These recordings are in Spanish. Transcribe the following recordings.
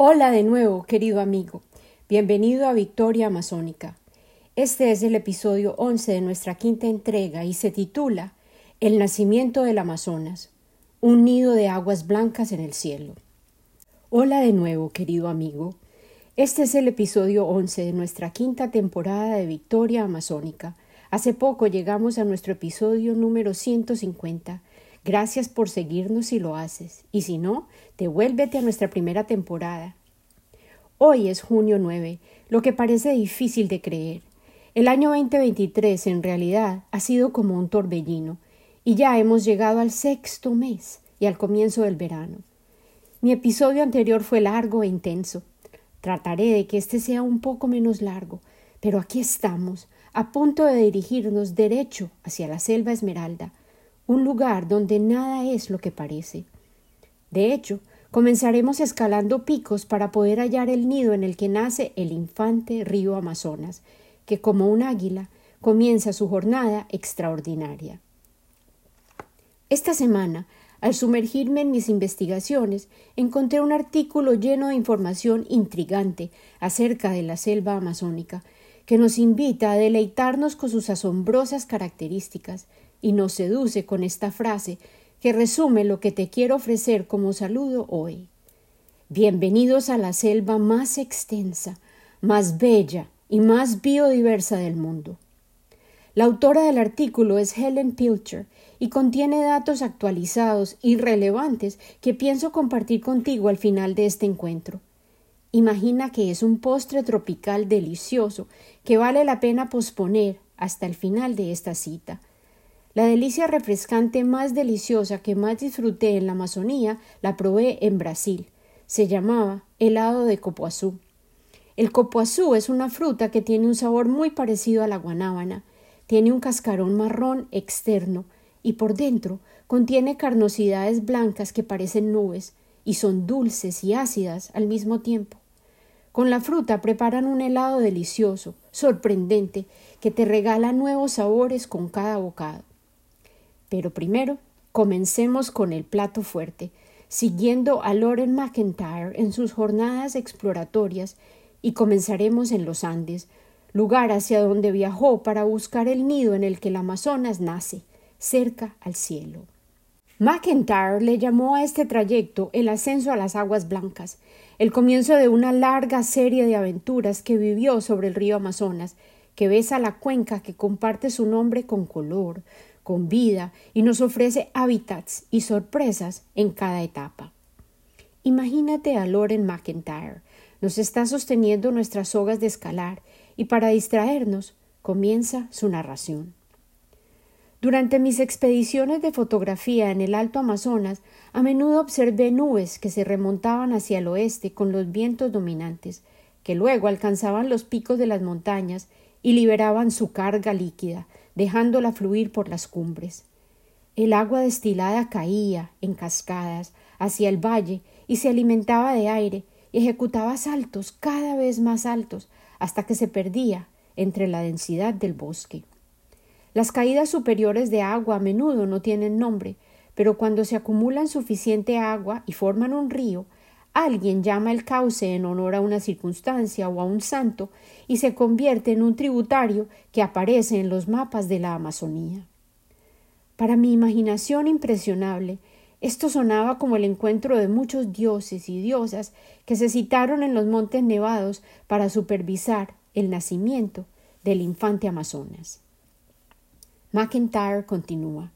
Hola de nuevo, querido amigo. Bienvenido a Victoria Amazónica. Este es el episodio 11 de nuestra quinta entrega y se titula El nacimiento del Amazonas, un nido de aguas blancas en el cielo. Hola de nuevo, querido amigo. Este es el episodio 11 de nuestra quinta temporada de Victoria Amazónica. Hace poco llegamos a nuestro episodio número 150 Gracias por seguirnos si lo haces, y si no, devuélvete a nuestra primera temporada. Hoy es junio 9, lo que parece difícil de creer. El año 2023 en realidad ha sido como un torbellino, y ya hemos llegado al sexto mes y al comienzo del verano. Mi episodio anterior fue largo e intenso. Trataré de que este sea un poco menos largo, pero aquí estamos, a punto de dirigirnos derecho hacia la selva esmeralda, un lugar donde nada es lo que parece. De hecho, comenzaremos escalando picos para poder hallar el nido en el que nace el infante río Amazonas, que como un águila comienza su jornada extraordinaria. Esta semana, al sumergirme en mis investigaciones, encontré un artículo lleno de información intrigante acerca de la selva amazónica, que nos invita a deleitarnos con sus asombrosas características, y nos seduce con esta frase que resume lo que te quiero ofrecer como saludo hoy. Bienvenidos a la selva más extensa, más bella y más biodiversa del mundo. La autora del artículo es Helen Pilcher y contiene datos actualizados y relevantes que pienso compartir contigo al final de este encuentro. Imagina que es un postre tropical delicioso que vale la pena posponer hasta el final de esta cita, la delicia refrescante más deliciosa que más disfruté en la Amazonía la probé en Brasil. Se llamaba helado de copoazú. El copoazú es una fruta que tiene un sabor muy parecido a la guanábana. Tiene un cascarón marrón externo y por dentro contiene carnosidades blancas que parecen nubes y son dulces y ácidas al mismo tiempo. Con la fruta preparan un helado delicioso, sorprendente, que te regala nuevos sabores con cada bocado. Pero primero, comencemos con el plato fuerte, siguiendo a Loren McIntyre en sus jornadas exploratorias y comenzaremos en los Andes, lugar hacia donde viajó para buscar el nido en el que el Amazonas nace, cerca al cielo. McIntyre le llamó a este trayecto el ascenso a las aguas blancas, el comienzo de una larga serie de aventuras que vivió sobre el río Amazonas, que besa la cuenca que comparte su nombre con color, con vida y nos ofrece hábitats y sorpresas en cada etapa. Imagínate a Loren McIntyre. Nos está sosteniendo nuestras sogas de escalar y para distraernos comienza su narración. Durante mis expediciones de fotografía en el Alto Amazonas, a menudo observé nubes que se remontaban hacia el oeste con los vientos dominantes, que luego alcanzaban los picos de las montañas y liberaban su carga líquida, dejándola fluir por las cumbres. El agua destilada caía en cascadas hacia el valle y se alimentaba de aire y ejecutaba saltos cada vez más altos hasta que se perdía entre la densidad del bosque. Las caídas superiores de agua a menudo no tienen nombre, pero cuando se acumulan suficiente agua y forman un río, alguien llama el cauce en honor a una circunstancia o a un santo y se convierte en un tributario que aparece en los mapas de la Amazonía. Para mi imaginación impresionable, esto sonaba como el encuentro de muchos dioses y diosas que se citaron en los montes nevados para supervisar el nacimiento del infante Amazonas. McIntyre continúa.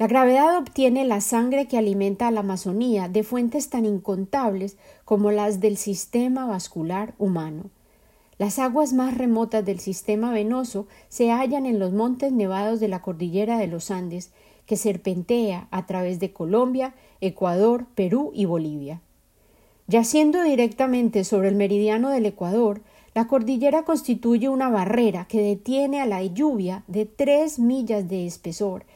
La gravedad obtiene la sangre que alimenta a la Amazonía de fuentes tan incontables como las del sistema vascular humano. Las aguas más remotas del sistema venoso se hallan en los montes nevados de la cordillera de los Andes, que serpentea a través de Colombia, Ecuador, Perú y Bolivia. Yaciendo directamente sobre el meridiano del Ecuador, la cordillera constituye una barrera que detiene a la lluvia de tres millas de espesor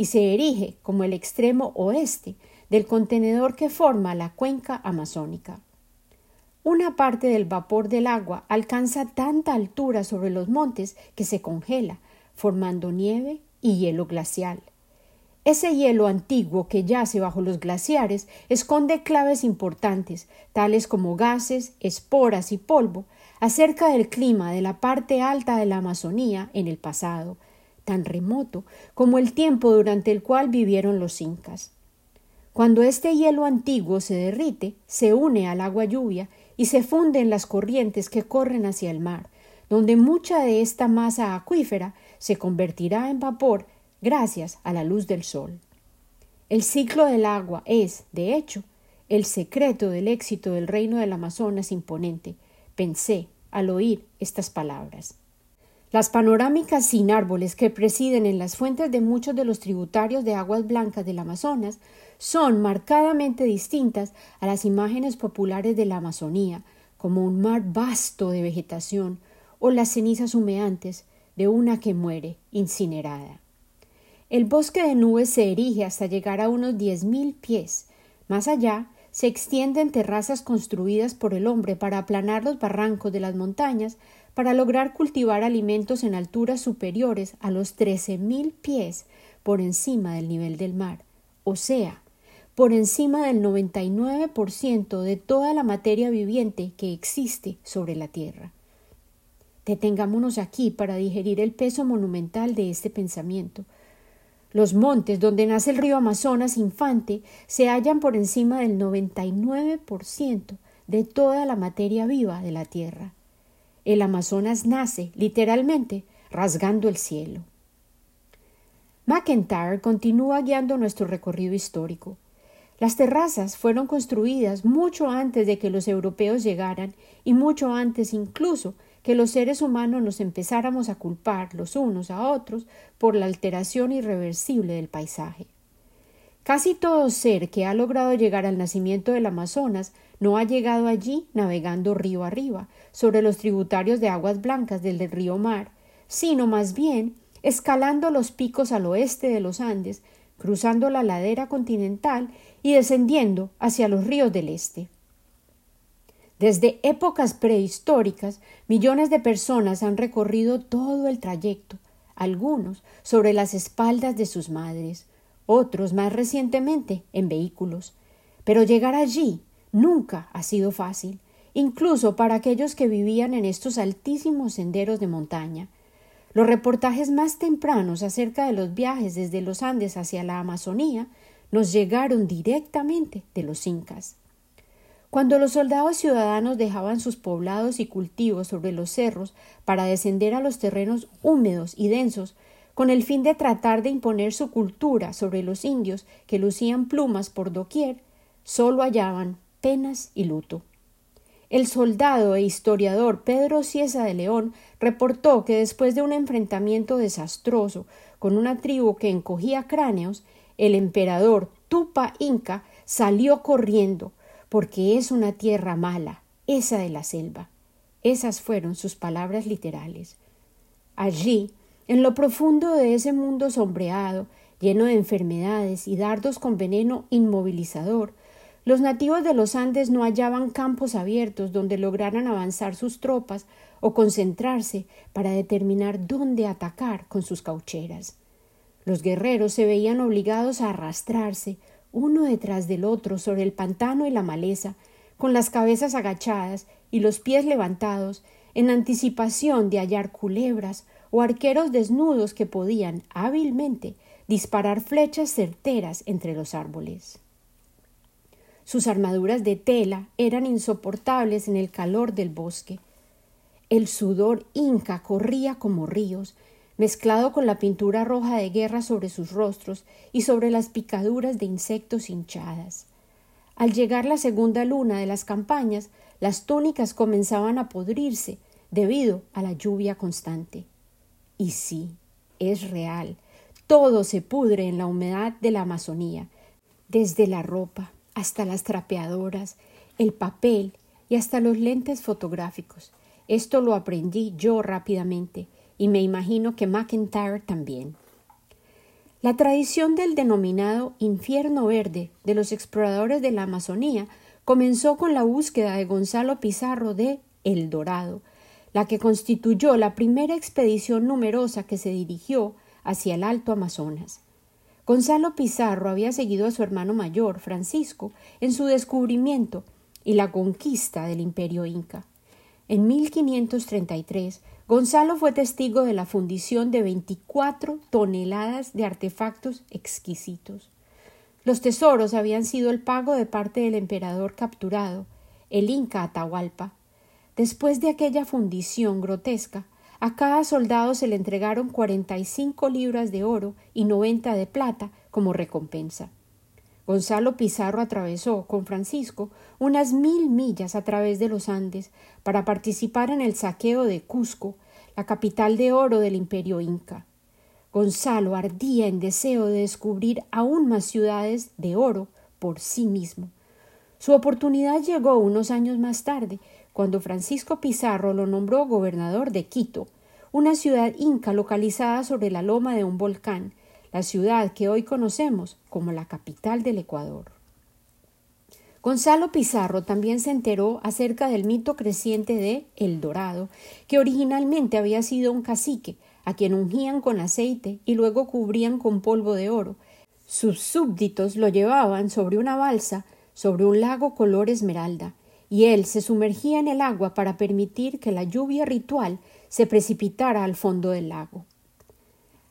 y se erige como el extremo oeste del contenedor que forma la cuenca amazónica. Una parte del vapor del agua alcanza tanta altura sobre los montes que se congela, formando nieve y hielo glacial. Ese hielo antiguo que yace bajo los glaciares esconde claves importantes, tales como gases, esporas y polvo, acerca del clima de la parte alta de la Amazonía en el pasado, tan remoto como el tiempo durante el cual vivieron los incas. Cuando este hielo antiguo se derrite, se une al agua lluvia y se funde en las corrientes que corren hacia el mar, donde mucha de esta masa acuífera se convertirá en vapor gracias a la luz del sol. El ciclo del agua es, de hecho, el secreto del éxito del reino del Amazonas imponente, pensé al oír estas palabras. Las panorámicas sin árboles que presiden en las fuentes de muchos de los tributarios de aguas blancas del Amazonas son marcadamente distintas a las imágenes populares de la Amazonía, como un mar vasto de vegetación o las cenizas humeantes de una que muere incinerada. El bosque de nubes se erige hasta llegar a unos diez mil pies. Más allá se extienden terrazas construidas por el hombre para aplanar los barrancos de las montañas para lograr cultivar alimentos en alturas superiores a los trece mil pies por encima del nivel del mar, o sea, por encima del 99% de toda la materia viviente que existe sobre la Tierra. Detengámonos aquí para digerir el peso monumental de este pensamiento, los montes donde nace el río Amazonas infante se hallan por encima del 99% de toda la materia viva de la Tierra. El Amazonas nace, literalmente, rasgando el cielo. McIntyre continúa guiando nuestro recorrido histórico. Las terrazas fueron construidas mucho antes de que los europeos llegaran y mucho antes incluso que los seres humanos nos empezáramos a culpar los unos a otros por la alteración irreversible del paisaje. Casi todo ser que ha logrado llegar al nacimiento del Amazonas no ha llegado allí navegando río arriba, sobre los tributarios de aguas blancas del, río Mar, sino más bien escalando los picos al oeste de los Andes, cruzando la ladera continental y descendiendo hacia los ríos del este. Desde épocas prehistóricas, millones de personas han recorrido todo el trayecto, algunos sobre las espaldas de sus madres, otros más recientemente en vehículos. Pero llegar allí nunca ha sido fácil, incluso para aquellos que vivían en estos altísimos senderos de montaña. Los reportajes más tempranos acerca de los viajes desde los Andes hacia la Amazonía nos llegaron directamente de los incas. Cuando los soldados ciudadanos dejaban sus poblados y cultivos sobre los cerros para descender a los terrenos húmedos y densos, con el fin de tratar de imponer su cultura sobre los indios que lucían plumas por doquier, solo hallaban penas y luto. El soldado e historiador Pedro Ciesa de León reportó que después de un enfrentamiento desastroso con una tribu que encogía cráneos, el emperador Tupa Inca salió corriendo, porque es una tierra mala, esa de la selva. Esas fueron sus palabras literales. Allí, en lo profundo de ese mundo sombreado, lleno de enfermedades y dardos con veneno inmovilizador, los nativos de los Andes no hallaban campos abiertos donde lograran avanzar sus tropas o concentrarse para determinar dónde atacar con sus caucheras. Los guerreros se veían obligados a arrastrarse, uno detrás del otro sobre el pantano y la maleza, con las cabezas agachadas y los pies levantados, en anticipación de hallar culebras o arqueros desnudos que podían hábilmente disparar flechas certeras entre los árboles. Sus armaduras de tela eran insoportables en el calor del bosque. El sudor inca corría como ríos, mezclado con la pintura roja de guerra sobre sus rostros y sobre las picaduras de insectos hinchadas. Al llegar la segunda luna de las campañas, las túnicas comenzaban a podrirse debido a la lluvia constante. Y sí, es real, todo se pudre en la humedad de la Amazonía, desde la ropa hasta las trapeadoras, el papel y hasta los lentes fotográficos. Esto lo aprendí yo rápidamente y me imagino que McIntyre también. La tradición del denominado infierno verde de los exploradores de la Amazonía comenzó con la búsqueda de Gonzalo Pizarro de El Dorado, la que constituyó la primera expedición numerosa que se dirigió hacia el Alto Amazonas. Gonzalo Pizarro había seguido a su hermano mayor, Francisco, en su descubrimiento y la conquista del imperio inca. En 1533, Gonzalo fue testigo de la fundición de 24 toneladas de artefactos exquisitos. Los tesoros habían sido el pago de parte del emperador capturado, el Inca Atahualpa. Después de aquella fundición grotesca, a cada soldado se le entregaron cuarenta y cinco libras de oro y noventa de plata como recompensa. Gonzalo Pizarro atravesó con Francisco unas mil millas a través de los Andes para participar en el saqueo de Cusco, la capital de oro del imperio inca. Gonzalo ardía en deseo de descubrir aún más ciudades de oro por sí mismo. Su oportunidad llegó unos años más tarde, cuando Francisco Pizarro lo nombró gobernador de Quito, una ciudad inca localizada sobre la loma de un volcán, la ciudad que hoy conocemos como la capital del Ecuador. Gonzalo Pizarro también se enteró acerca del mito creciente de El Dorado, que originalmente había sido un cacique, a quien ungían con aceite y luego cubrían con polvo de oro. Sus súbditos lo llevaban sobre una balsa sobre un lago color esmeralda, y él se sumergía en el agua para permitir que la lluvia ritual se precipitara al fondo del lago.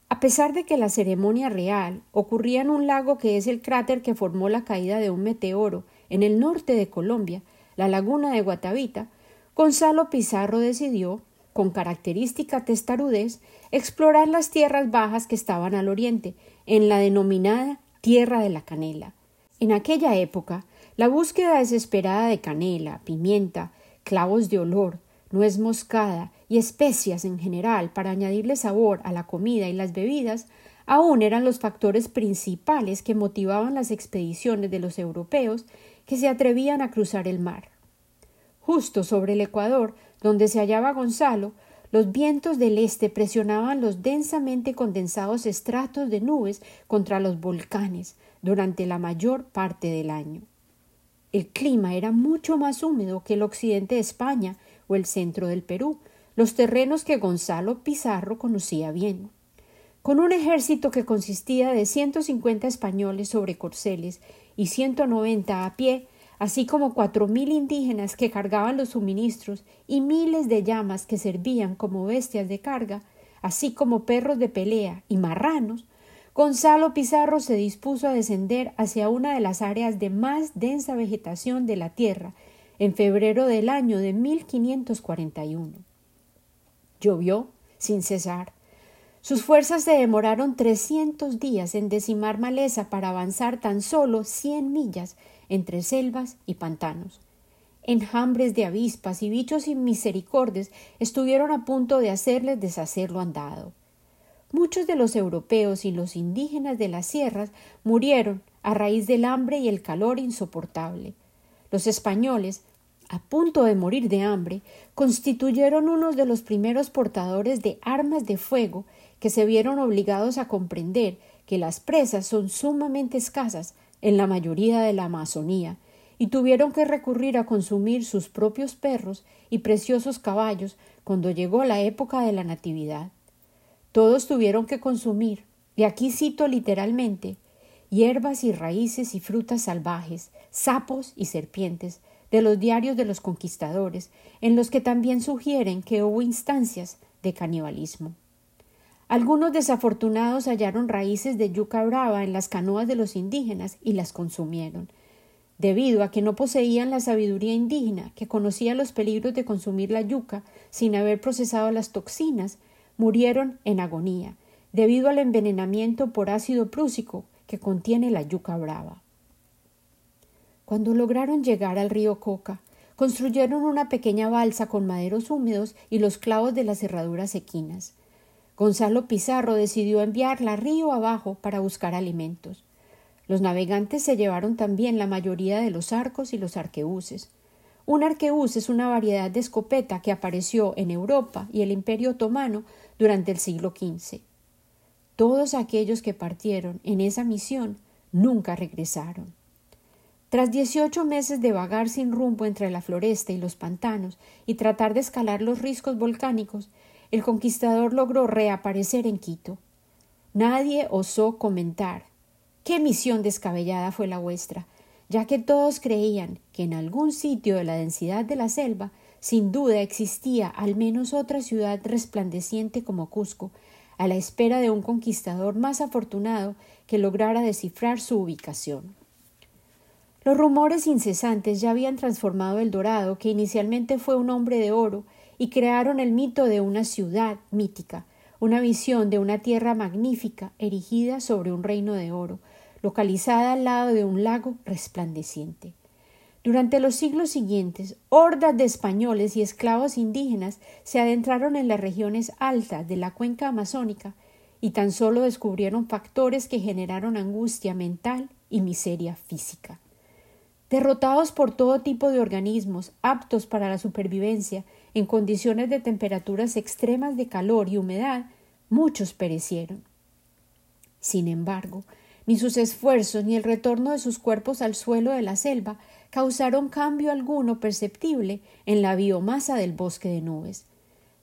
A pesar de que la ceremonia real ocurría en un lago que es el cráter que formó la caída de un meteoro en el norte de Colombia, la laguna de Guatavita, Gonzalo Pizarro decidió con característica testarudez, explorar las tierras bajas que estaban al oriente, en la denominada Tierra de la Canela. En aquella época, la búsqueda desesperada de canela, pimienta, clavos de olor, nuez moscada y especias en general para añadirle sabor a la comida y las bebidas aún eran los factores principales que motivaban las expediciones de los europeos que se atrevían a cruzar el mar. Justo sobre el Ecuador donde se hallaba Gonzalo, los vientos del este presionaban los densamente condensados estratos de nubes contra los volcanes durante la mayor parte del año. El clima era mucho más húmedo que el occidente de España o el centro del Perú, los terrenos que Gonzalo Pizarro conocía bien. Con un ejército que consistía de ciento cincuenta españoles sobre corceles y ciento noventa a pie, así como cuatro mil indígenas que cargaban los suministros y miles de llamas que servían como bestias de carga, así como perros de pelea y marranos, Gonzalo Pizarro se dispuso a descender hacia una de las áreas de más densa vegetación de la tierra en febrero del año de 1541. Llovió sin cesar. Sus fuerzas se demoraron trescientos días en decimar maleza para avanzar tan solo cien millas entre selvas y pantanos. Enjambres de avispas y bichos inmisericordes estuvieron a punto de hacerles deshacer lo andado. Muchos de los europeos y los indígenas de las sierras murieron a raíz del hambre y el calor insoportable. Los españoles, a punto de morir de hambre, constituyeron unos de los primeros portadores de armas de fuego que se vieron obligados a comprender que las presas son sumamente escasas en la mayoría de la Amazonía, y tuvieron que recurrir a consumir sus propios perros y preciosos caballos cuando llegó la época de la Natividad. Todos tuvieron que consumir, y aquí cito literalmente, hierbas y raíces y frutas salvajes, sapos y serpientes, de los diarios de los conquistadores, en los que también sugieren que hubo instancias de canibalismo. Algunos desafortunados hallaron raíces de yuca brava en las canoas de los indígenas y las consumieron. Debido a que no poseían la sabiduría indígena, que conocía los peligros de consumir la yuca sin haber procesado las toxinas, murieron en agonía, debido al envenenamiento por ácido prúsico que contiene la yuca brava. Cuando lograron llegar al río Coca, construyeron una pequeña balsa con maderos húmedos y los clavos de las cerraduras equinas. Gonzalo Pizarro decidió enviarla río abajo para buscar alimentos. Los navegantes se llevaron también la mayoría de los arcos y los arquebuses. Un arquebus es una variedad de escopeta que apareció en Europa y el Imperio otomano durante el siglo XV. Todos aquellos que partieron en esa misión nunca regresaron. Tras dieciocho meses de vagar sin rumbo entre la floresta y los pantanos y tratar de escalar los riscos volcánicos, el conquistador logró reaparecer en Quito. Nadie osó comentar, Qué misión descabellada fue la vuestra, ya que todos creían que en algún sitio de la densidad de la selva sin duda existía al menos otra ciudad resplandeciente como Cusco, a la espera de un conquistador más afortunado que lograra descifrar su ubicación. Los rumores incesantes ya habían transformado el Dorado, que inicialmente fue un hombre de oro, y crearon el mito de una ciudad mítica, una visión de una tierra magnífica erigida sobre un reino de oro, localizada al lado de un lago resplandeciente. Durante los siglos siguientes, hordas de españoles y esclavos indígenas se adentraron en las regiones altas de la cuenca amazónica y tan solo descubrieron factores que generaron angustia mental y miseria física. Derrotados por todo tipo de organismos aptos para la supervivencia en condiciones de temperaturas extremas de calor y humedad, muchos perecieron. Sin embargo, ni sus esfuerzos ni el retorno de sus cuerpos al suelo de la selva causaron cambio alguno perceptible en la biomasa del bosque de nubes.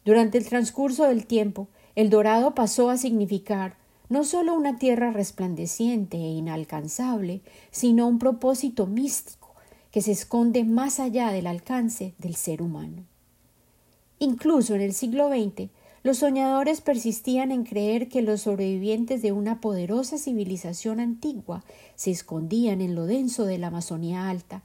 Durante el transcurso del tiempo, el dorado pasó a significar no solo una tierra resplandeciente e inalcanzable, sino un propósito místico que se esconde más allá del alcance del ser humano. Incluso en el siglo XX, los soñadores persistían en creer que los sobrevivientes de una poderosa civilización antigua se escondían en lo denso de la Amazonía alta,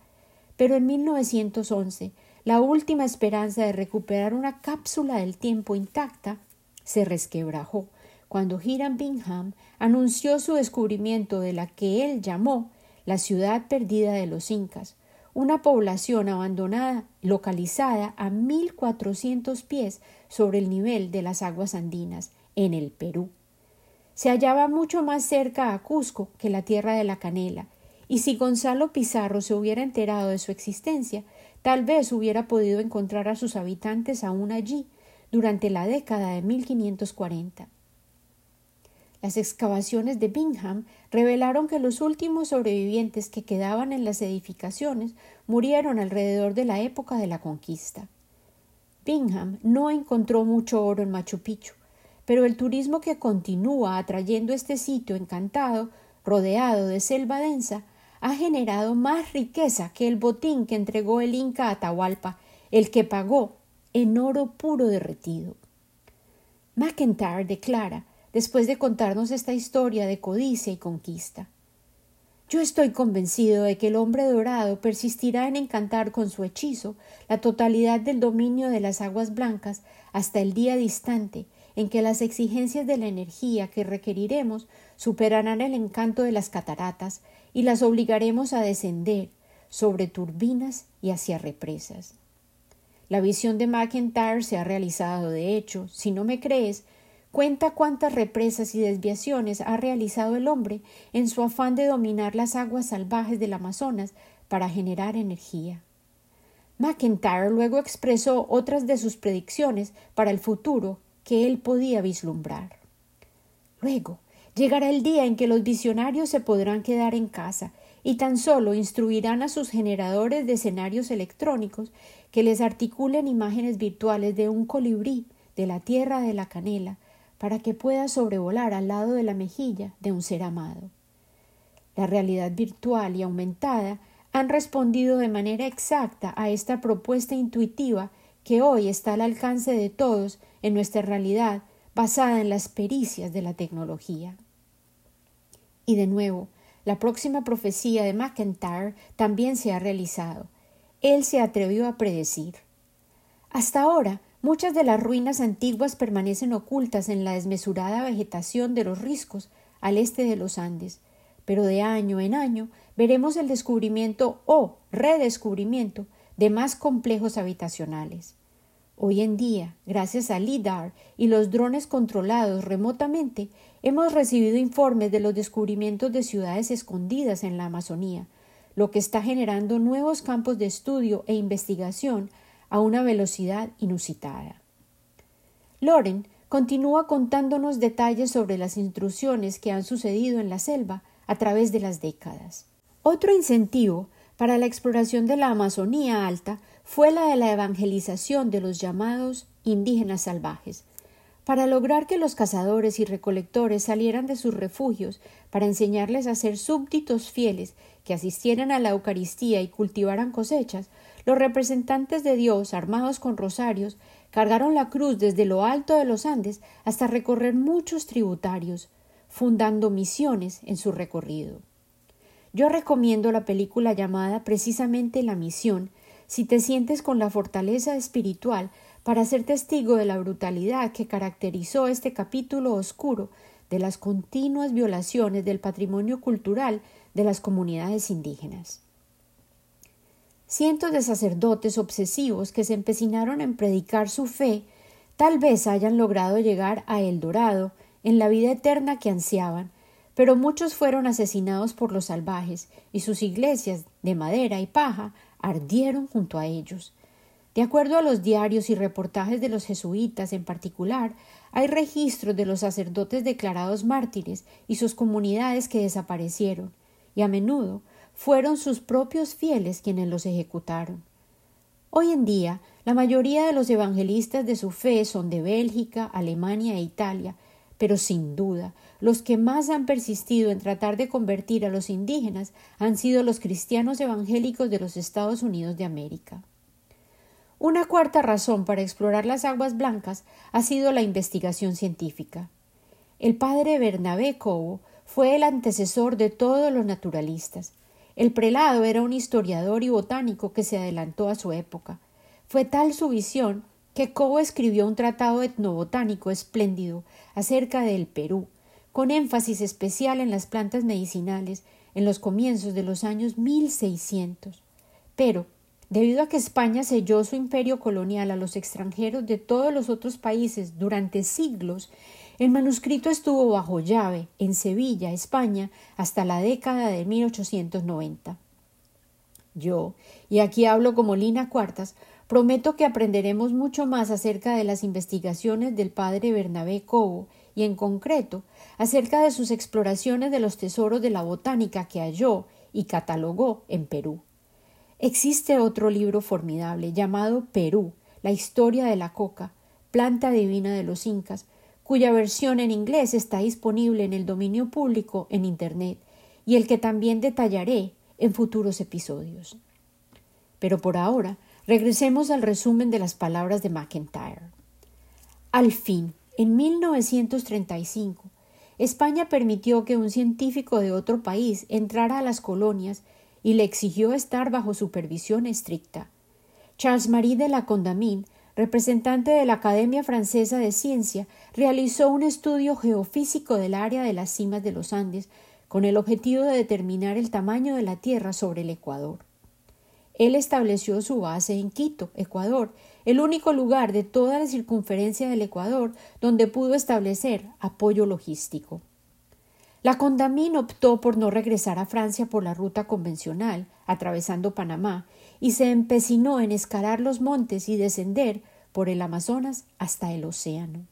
pero en 1911, la última esperanza de recuperar una cápsula del tiempo intacta se resquebrajó cuando Hiram Bingham anunció su descubrimiento de la que él llamó la ciudad perdida de los incas, una población abandonada localizada a 1400 pies sobre el nivel de las aguas andinas en el Perú. Se hallaba mucho más cerca a Cusco que la tierra de la canela y si Gonzalo Pizarro se hubiera enterado de su existencia, tal vez hubiera podido encontrar a sus habitantes aún allí durante la década de 1540. Las excavaciones de Bingham revelaron que los últimos sobrevivientes que quedaban en las edificaciones murieron alrededor de la época de la conquista. Bingham no encontró mucho oro en Machu Picchu, pero el turismo que continúa atrayendo este sitio encantado, rodeado de selva densa, ha generado más riqueza que el botín que entregó el Inca a Atahualpa, el que pagó en oro puro derretido. McIntyre declara, después de contarnos esta historia de codicia y conquista. Yo estoy convencido de que el hombre dorado persistirá en encantar con su hechizo la totalidad del dominio de las aguas blancas hasta el día distante en que las exigencias de la energía que requeriremos superarán el encanto de las cataratas y las obligaremos a descender sobre turbinas y hacia represas. La visión de McIntyre se ha realizado, de hecho, si no me crees, cuenta cuántas represas y desviaciones ha realizado el hombre en su afán de dominar las aguas salvajes del Amazonas para generar energía. McIntyre luego expresó otras de sus predicciones para el futuro que él podía vislumbrar. Luego, Llegará el día en que los visionarios se podrán quedar en casa y tan solo instruirán a sus generadores de escenarios electrónicos que les articulen imágenes virtuales de un colibrí de la tierra de la canela para que pueda sobrevolar al lado de la mejilla de un ser amado. La realidad virtual y aumentada han respondido de manera exacta a esta propuesta intuitiva que hoy está al alcance de todos en nuestra realidad basada en las pericias de la tecnología. Y de nuevo, la próxima profecía de McIntyre también se ha realizado. Él se atrevió a predecir. Hasta ahora, muchas de las ruinas antiguas permanecen ocultas en la desmesurada vegetación de los riscos al este de los Andes, pero de año en año veremos el descubrimiento o redescubrimiento de más complejos habitacionales. Hoy en día, gracias a LIDAR y los drones controlados remotamente, hemos recibido informes de los descubrimientos de ciudades escondidas en la Amazonía, lo que está generando nuevos campos de estudio e investigación a una velocidad inusitada. Loren continúa contándonos detalles sobre las intrusiones que han sucedido en la selva a través de las décadas. Otro incentivo para la exploración de la Amazonía alta fue la de la evangelización de los llamados indígenas salvajes. para lograr que los cazadores y recolectores salieran de sus refugios para enseñarles a ser súbditos fieles que asistieran a la Eucaristía y cultivaran cosechas, los representantes de Dios, armados con rosarios, cargaron la cruz desde lo alto de los Andes hasta recorrer muchos tributarios, fundando misiones en su recorrido. Yo recomiendo la película llamada precisamente La Misión, si te sientes con la fortaleza espiritual para ser testigo de la brutalidad que caracterizó este capítulo oscuro de las continuas violaciones del patrimonio cultural de las comunidades indígenas. Cientos de sacerdotes obsesivos que se empecinaron en predicar su fe tal vez hayan logrado llegar a El Dorado en la vida eterna que ansiaban, pero muchos fueron asesinados por los salvajes y sus iglesias de madera y paja ardieron junto a ellos. De acuerdo a los diarios y reportajes de los jesuitas en particular, hay registros de los sacerdotes declarados mártires y sus comunidades que desaparecieron, y a menudo fueron sus propios fieles quienes los ejecutaron. Hoy en día, la mayoría de los evangelistas de su fe son de Bélgica, Alemania e Italia, pero sin duda los que más han persistido en tratar de convertir a los indígenas han sido los cristianos evangélicos de los Estados Unidos de América. Una cuarta razón para explorar las aguas blancas ha sido la investigación científica. El padre Bernabé Cobo fue el antecesor de todos los naturalistas. El prelado era un historiador y botánico que se adelantó a su época. Fue tal su visión que Cobo escribió un tratado etnobotánico espléndido acerca del Perú, con énfasis especial en las plantas medicinales en los comienzos de los años 1600. Pero Debido a que España selló su imperio colonial a los extranjeros de todos los otros países durante siglos, el manuscrito estuvo bajo llave en Sevilla, España, hasta la década de 1890. Yo, y aquí hablo como Lina Cuartas, prometo que aprenderemos mucho más acerca de las investigaciones del padre Bernabé Cobo y, en concreto, acerca de sus exploraciones de los tesoros de la botánica que halló y catalogó en Perú. Existe otro libro formidable llamado Perú, la historia de la coca, planta divina de los incas, cuya versión en inglés está disponible en el dominio público en Internet y el que también detallaré en futuros episodios. Pero por ahora, regresemos al resumen de las palabras de McIntyre. Al fin, en 1935, España permitió que un científico de otro país entrara a las colonias y le exigió estar bajo supervisión estricta. Charles-Marie de la Condamine, representante de la Academia Francesa de Ciencia, realizó un estudio geofísico del área de las cimas de los Andes con el objetivo de determinar el tamaño de la Tierra sobre el Ecuador. Él estableció su base en Quito, Ecuador, el único lugar de toda la circunferencia del Ecuador donde pudo establecer apoyo logístico. La Condamine optó por no regresar a Francia por la ruta convencional, atravesando Panamá, y se empecinó en escalar los montes y descender por el Amazonas hasta el océano.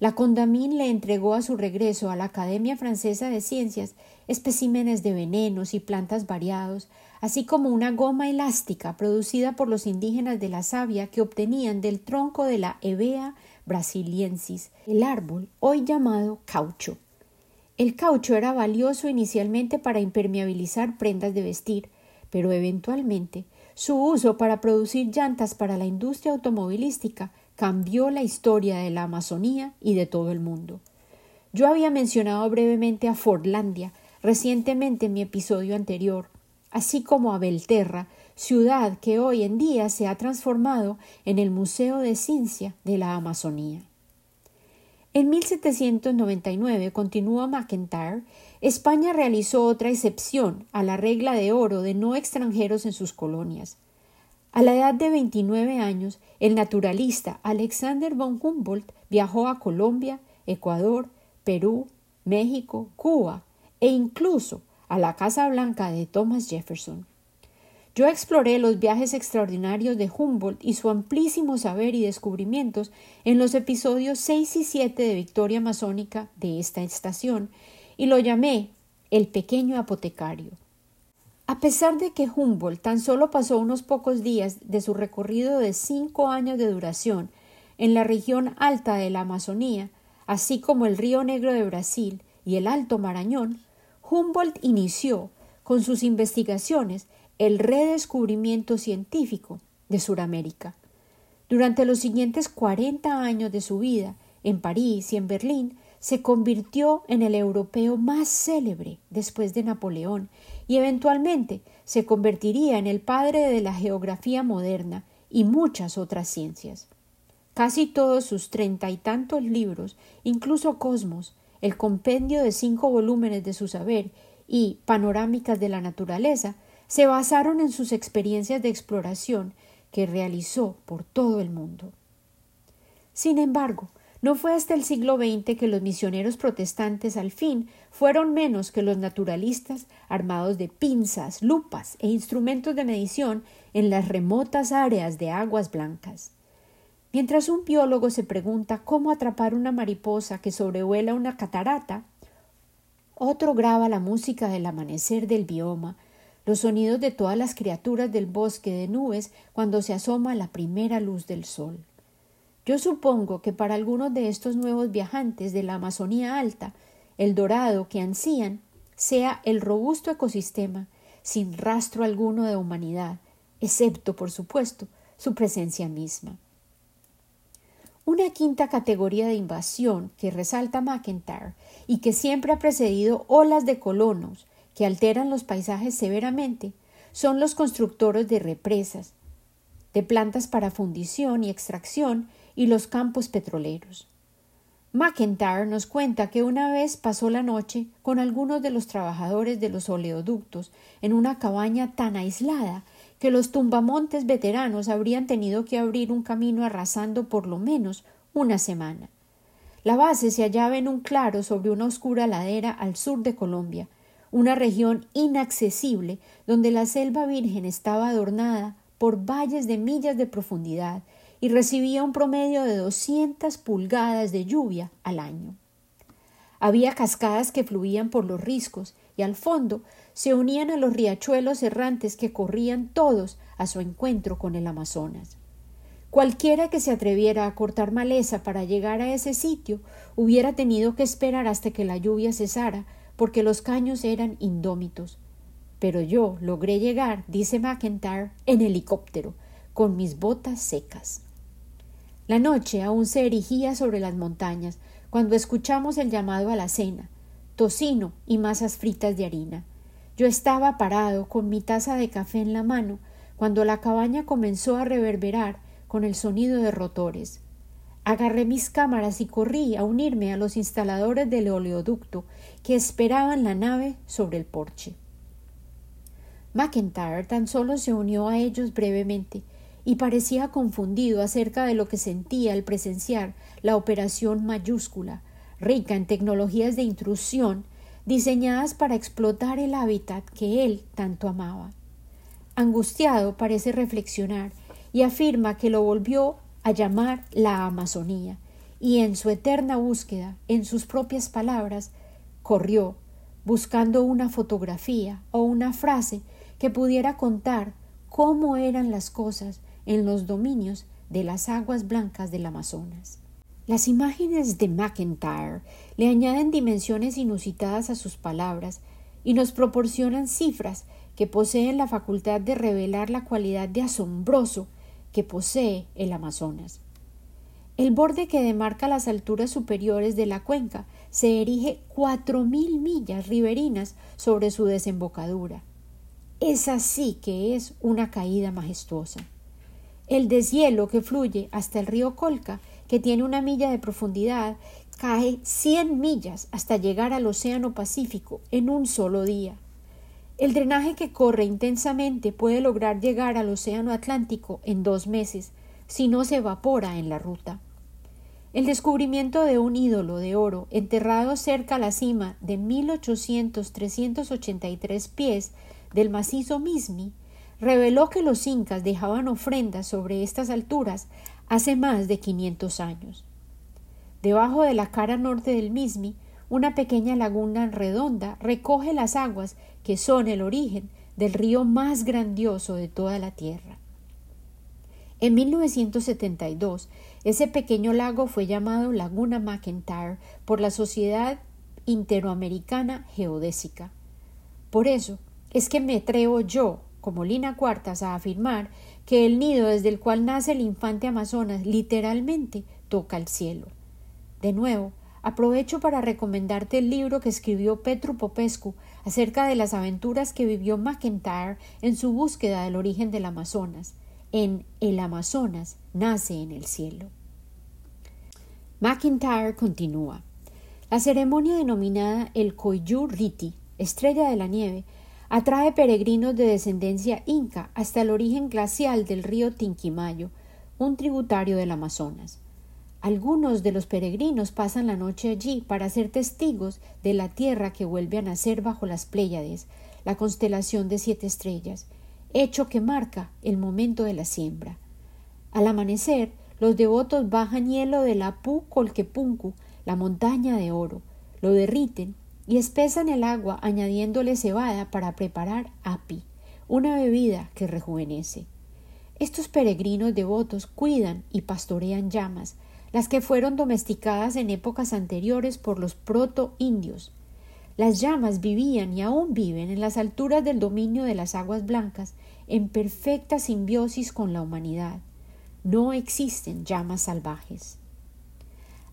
La Condamine le entregó a su regreso a la Academia Francesa de Ciencias especímenes de venenos y plantas variados, así como una goma elástica producida por los indígenas de la savia que obtenían del tronco de la Hevea brasiliensis, el árbol hoy llamado caucho. El caucho era valioso inicialmente para impermeabilizar prendas de vestir, pero eventualmente su uso para producir llantas para la industria automovilística cambió la historia de la Amazonía y de todo el mundo. Yo había mencionado brevemente a Fordlandia recientemente en mi episodio anterior, así como a Belterra, ciudad que hoy en día se ha transformado en el Museo de Ciencia de la Amazonía. En 1799, continúa McIntyre, España realizó otra excepción a la regla de oro de no extranjeros en sus colonias. A la edad de 29 años, el naturalista Alexander von Humboldt viajó a Colombia, Ecuador, Perú, México, Cuba e incluso a la Casa Blanca de Thomas Jefferson. Yo exploré los viajes extraordinarios de Humboldt y su amplísimo saber y descubrimientos en los episodios 6 y 7 de Victoria Masónica de esta estación y lo llamé el pequeño apotecario. A pesar de que Humboldt tan solo pasó unos pocos días de su recorrido de cinco años de duración, en la región alta de la Amazonía, así como el río Negro de Brasil y el Alto Marañón, Humboldt inició, con sus investigaciones, el redescubrimiento científico de Sudamérica. Durante los siguientes cuarenta años de su vida, en París y en Berlín, se convirtió en el europeo más célebre después de Napoleón y eventualmente se convertiría en el padre de la geografía moderna y muchas otras ciencias. Casi todos sus treinta y tantos libros, incluso Cosmos, el compendio de cinco volúmenes de su saber y panorámicas de la naturaleza, se basaron en sus experiencias de exploración que realizó por todo el mundo. Sin embargo, no fue hasta el siglo XX que los misioneros protestantes al fin fueron menos que los naturalistas armados de pinzas, lupas e instrumentos de medición en las remotas áreas de aguas blancas. Mientras un biólogo se pregunta cómo atrapar una mariposa que sobrevuela una catarata, otro graba la música del amanecer del bioma, los sonidos de todas las criaturas del bosque de nubes cuando se asoma la primera luz del sol. Yo supongo que para algunos de estos nuevos viajantes de la Amazonía alta, el dorado que ansían sea el robusto ecosistema sin rastro alguno de humanidad, excepto, por supuesto, su presencia misma. Una quinta categoría de invasión que resalta McIntyre y que siempre ha precedido olas de colonos que alteran los paisajes severamente son los constructores de represas, de plantas para fundición y extracción y los campos petroleros. McIntyre nos cuenta que una vez pasó la noche con algunos de los trabajadores de los oleoductos en una cabaña tan aislada que los tumbamontes veteranos habrían tenido que abrir un camino arrasando por lo menos una semana. La base se hallaba en un claro sobre una oscura ladera al sur de Colombia, una región inaccesible donde la selva virgen estaba adornada por valles de millas de profundidad y recibía un promedio de 200 pulgadas de lluvia al año. Había cascadas que fluían por los riscos y al fondo se unían a los riachuelos errantes que corrían todos a su encuentro con el Amazonas. Cualquiera que se atreviera a cortar maleza para llegar a ese sitio hubiera tenido que esperar hasta que la lluvia cesara, porque los caños eran indómitos. Pero yo logré llegar, dice McIntyre, en helicóptero, con mis botas secas. La noche aún se erigía sobre las montañas cuando escuchamos el llamado a la cena, tocino y masas fritas de harina. Yo estaba parado con mi taza de café en la mano cuando la cabaña comenzó a reverberar con el sonido de rotores. Agarré mis cámaras y corrí a unirme a los instaladores del oleoducto que esperaban la nave sobre el porche. McIntyre tan solo se unió a ellos brevemente, y parecía confundido acerca de lo que sentía al presenciar la operación mayúscula, rica en tecnologías de intrusión diseñadas para explotar el hábitat que él tanto amaba. Angustiado parece reflexionar y afirma que lo volvió a llamar la Amazonía, y en su eterna búsqueda, en sus propias palabras, corrió, buscando una fotografía o una frase que pudiera contar cómo eran las cosas en los dominios de las aguas blancas del Amazonas. Las imágenes de McIntyre le añaden dimensiones inusitadas a sus palabras y nos proporcionan cifras que poseen la facultad de revelar la cualidad de asombroso que posee el Amazonas. El borde que demarca las alturas superiores de la cuenca se erige cuatro mil millas riberinas sobre su desembocadura. Es así que es una caída majestuosa. El deshielo que fluye hasta el río Colca, que tiene una milla de profundidad, cae cien millas hasta llegar al Océano Pacífico en un solo día. El drenaje que corre intensamente puede lograr llegar al Océano Atlántico en dos meses, si no se evapora en la ruta. El descubrimiento de un ídolo de oro enterrado cerca a la cima de 1800-383 pies del macizo Mismi reveló que los incas dejaban ofrendas sobre estas alturas hace más de 500 años. Debajo de la cara norte del Mismi, una pequeña laguna redonda recoge las aguas que son el origen del río más grandioso de toda la tierra. En 1972, ese pequeño lago fue llamado Laguna McIntyre por la Sociedad Interoamericana Geodésica. Por eso es que me atrevo yo, como Lina Cuartas, a afirmar que el nido desde el cual nace el infante Amazonas literalmente toca el cielo. De nuevo, aprovecho para recomendarte el libro que escribió Petru Popescu acerca de las aventuras que vivió McIntyre en su búsqueda del origen del Amazonas. En El Amazonas nace en el cielo. McIntyre continúa. La ceremonia denominada el Koyu Riti, estrella de la nieve, atrae peregrinos de descendencia inca hasta el origen glacial del río Tinquimayo, un tributario del Amazonas. Algunos de los peregrinos pasan la noche allí para ser testigos de la tierra que vuelve a nacer bajo las Pléyades, la constelación de siete estrellas, hecho que marca el momento de la siembra. Al amanecer, los devotos bajan hielo de la Pu Colquepuncu, la montaña de oro, lo derriten y espesan el agua añadiéndole cebada para preparar api, una bebida que rejuvenece. Estos peregrinos devotos cuidan y pastorean llamas, las que fueron domesticadas en épocas anteriores por los proto-indios. Las llamas vivían y aún viven en las alturas del dominio de las aguas blancas, en perfecta simbiosis con la humanidad. No existen llamas salvajes.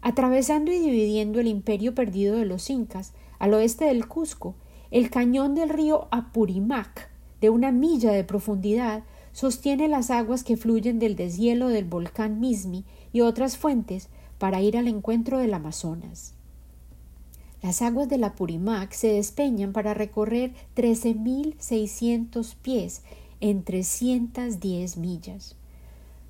Atravesando y dividiendo el imperio perdido de los incas, al oeste del Cusco, el cañón del río Apurimac, de una milla de profundidad, sostiene las aguas que fluyen del deshielo del volcán Mismi y otras fuentes para ir al encuentro del Amazonas. Las aguas del Apurimac se despeñan para recorrer 13.600 pies en 310 millas.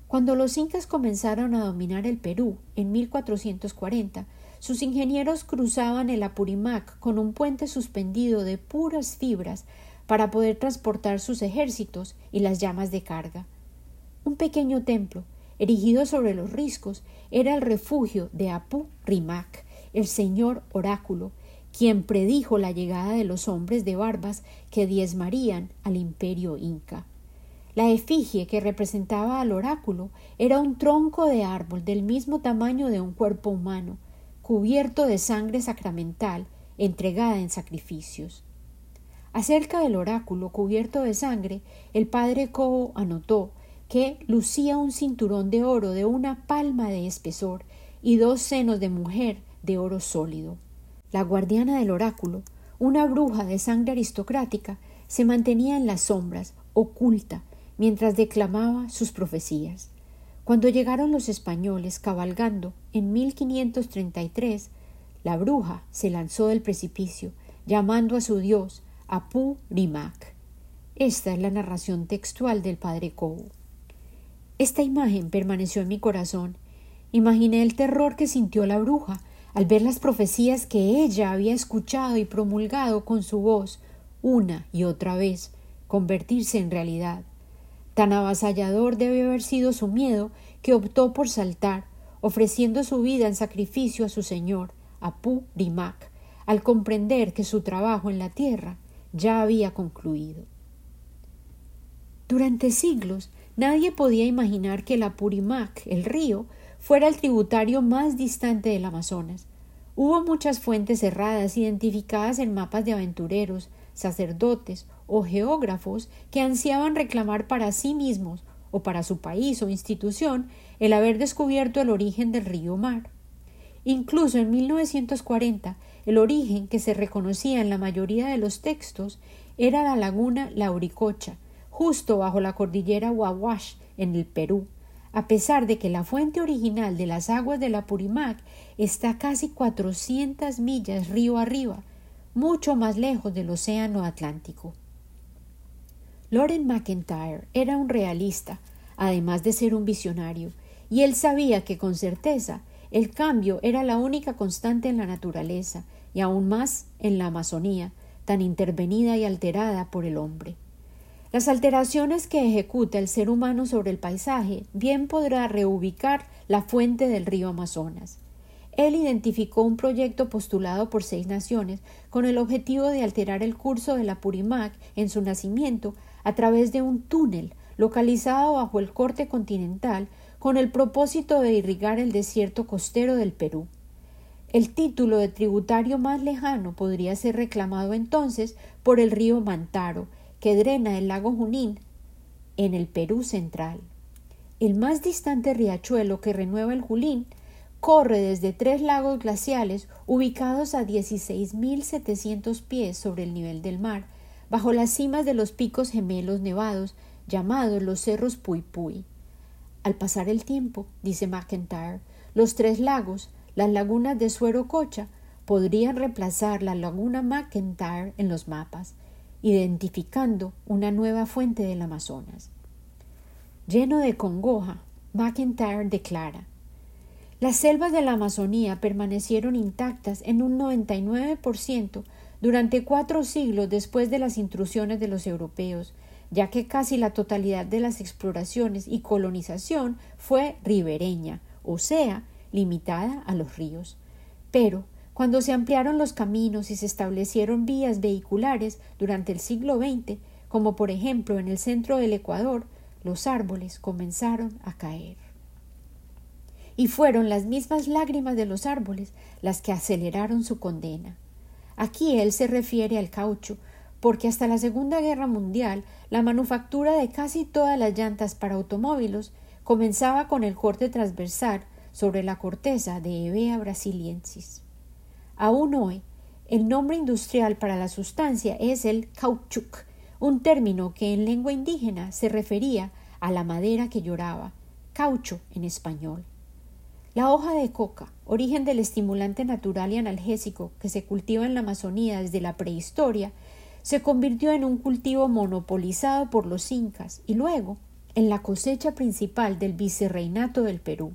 Cuando los incas comenzaron a dominar el Perú en 1440, sus ingenieros cruzaban el Apurimac con un puente suspendido de puras fibras para poder transportar sus ejércitos y las llamas de carga. Un pequeño templo, erigido sobre los riscos, era el refugio de Apu Rimac, el señor oráculo, quien predijo la llegada de los hombres de barbas que diezmarían al imperio inca. La efigie que representaba al oráculo era un tronco de árbol del mismo tamaño de un cuerpo humano, cubierto de sangre sacramental entregada en sacrificios. Acerca del oráculo cubierto de sangre, el padre Cobo anotó que lucía un cinturón de oro de una palma de espesor y dos senos de mujer de oro sólido. La guardiana del oráculo, una bruja de sangre aristocrática, se mantenía en las sombras, oculta, mientras declamaba sus profecías. Cuando llegaron los españoles cabalgando en 1533, la bruja se lanzó del precipicio, llamando a su dios Apu Rimac. Esta es la narración textual del padre Cobo. Esta imagen permaneció en mi corazón. Imaginé el terror que sintió la bruja al ver las profecías que ella había escuchado y promulgado con su voz una y otra vez convertirse en realidad. Tan avasallador debe haber sido su miedo que optó por saltar, ofreciendo su vida en sacrificio a su señor, Apu Rimac, al comprender que su trabajo en la tierra ya había concluido. Durante siglos nadie podía imaginar que el Apurimac, el río, fuera el tributario más distante del Amazonas. Hubo muchas fuentes cerradas identificadas en mapas de aventureros, sacerdotes o geógrafos que ansiaban reclamar para sí mismos o para su país o institución el haber descubierto el origen del río Mar. Incluso en 1940, el origen que se reconocía en la mayoría de los textos era la laguna Lauricocha, justo bajo la cordillera Wawash, en el Perú, a pesar de que la fuente original de las aguas de la Purimac está casi 400 millas río arriba, mucho más lejos del Océano Atlántico. Loren McIntyre era un realista, además de ser un visionario, y él sabía que con certeza el cambio era la única constante en la naturaleza, y aún más en la Amazonía, tan intervenida y alterada por el hombre. Las alteraciones que ejecuta el ser humano sobre el paisaje bien podrá reubicar la fuente del río Amazonas. Él identificó un proyecto postulado por seis naciones con el objetivo de alterar el curso de la Purimac en su nacimiento a través de un túnel, localizado bajo el corte continental con el propósito de irrigar el desierto costero del Perú. El título de tributario más lejano podría ser reclamado entonces por el río Mantaro, que drena el lago Junín en el Perú central. El más distante riachuelo que renueva el Julín corre desde tres lagos glaciales ubicados a 16.700 pies sobre el nivel del mar, bajo las cimas de los picos gemelos nevados llamados los cerros Puy Puy. Al pasar el tiempo, dice McIntyre, los tres lagos, las lagunas de Suero Cocha, podrían reemplazar la laguna McIntyre en los mapas, identificando una nueva fuente del Amazonas. Lleno de congoja, McIntyre declara Las selvas de la Amazonía permanecieron intactas en un 99% durante cuatro siglos después de las intrusiones de los europeos, ya que casi la totalidad de las exploraciones y colonización fue ribereña, o sea, limitada a los ríos. Pero, cuando se ampliaron los caminos y se establecieron vías vehiculares durante el siglo XX, como por ejemplo en el centro del Ecuador, los árboles comenzaron a caer. Y fueron las mismas lágrimas de los árboles las que aceleraron su condena. Aquí él se refiere al caucho, porque hasta la Segunda Guerra Mundial la manufactura de casi todas las llantas para automóviles comenzaba con el corte transversal sobre la corteza de Hevea brasiliensis. Aún hoy, el nombre industrial para la sustancia es el caoutchouc, un término que en lengua indígena se refería a la madera que lloraba, caucho en español. La hoja de coca, origen del estimulante natural y analgésico que se cultiva en la Amazonía desde la prehistoria, se convirtió en un cultivo monopolizado por los incas y luego en la cosecha principal del vicerreinato del Perú.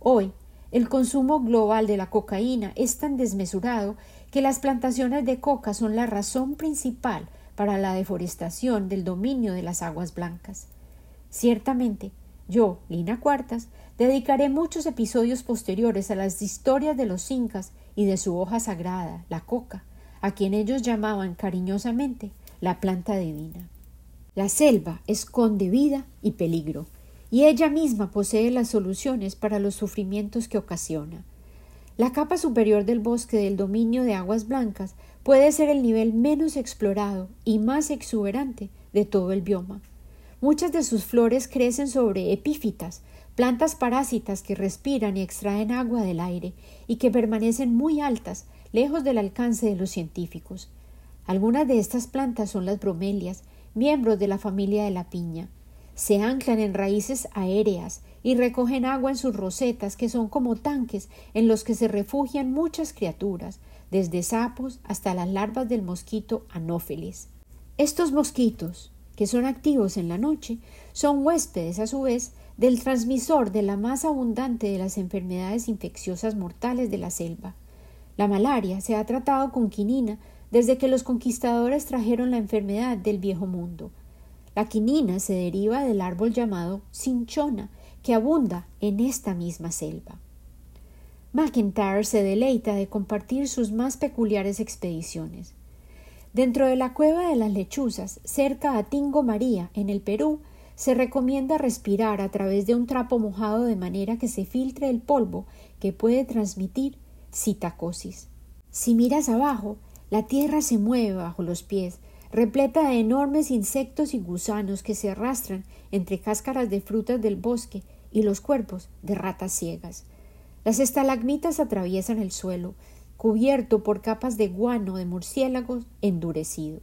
Hoy, el consumo global de la cocaína es tan desmesurado que las plantaciones de coca son la razón principal para la deforestación del dominio de las aguas blancas. Ciertamente, yo, Lina Cuartas, dedicaré muchos episodios posteriores a las historias de los incas y de su hoja sagrada, la coca, a quien ellos llamaban cariñosamente la planta divina. La selva esconde vida y peligro, y ella misma posee las soluciones para los sufrimientos que ocasiona. La capa superior del bosque del dominio de aguas blancas puede ser el nivel menos explorado y más exuberante de todo el bioma. Muchas de sus flores crecen sobre epífitas, plantas parásitas que respiran y extraen agua del aire y que permanecen muy altas, lejos del alcance de los científicos. Algunas de estas plantas son las bromelias, miembros de la familia de la piña se anclan en raíces aéreas y recogen agua en sus rosetas que son como tanques en los que se refugian muchas criaturas, desde sapos hasta las larvas del mosquito anófeles. Estos mosquitos, que son activos en la noche, son huéspedes a su vez del transmisor de la más abundante de las enfermedades infecciosas mortales de la selva. La malaria se ha tratado con quinina desde que los conquistadores trajeron la enfermedad del viejo mundo. La quinina se deriva del árbol llamado cinchona, que abunda en esta misma selva. McIntyre se deleita de compartir sus más peculiares expediciones. Dentro de la cueva de las lechuzas, cerca a Tingo María, en el Perú, se recomienda respirar a través de un trapo mojado de manera que se filtre el polvo que puede transmitir citacosis. Si miras abajo, la tierra se mueve bajo los pies, repleta de enormes insectos y gusanos que se arrastran entre cáscaras de frutas del bosque y los cuerpos de ratas ciegas. Las estalagmitas atraviesan el suelo, cubierto por capas de guano de murciélagos endurecido.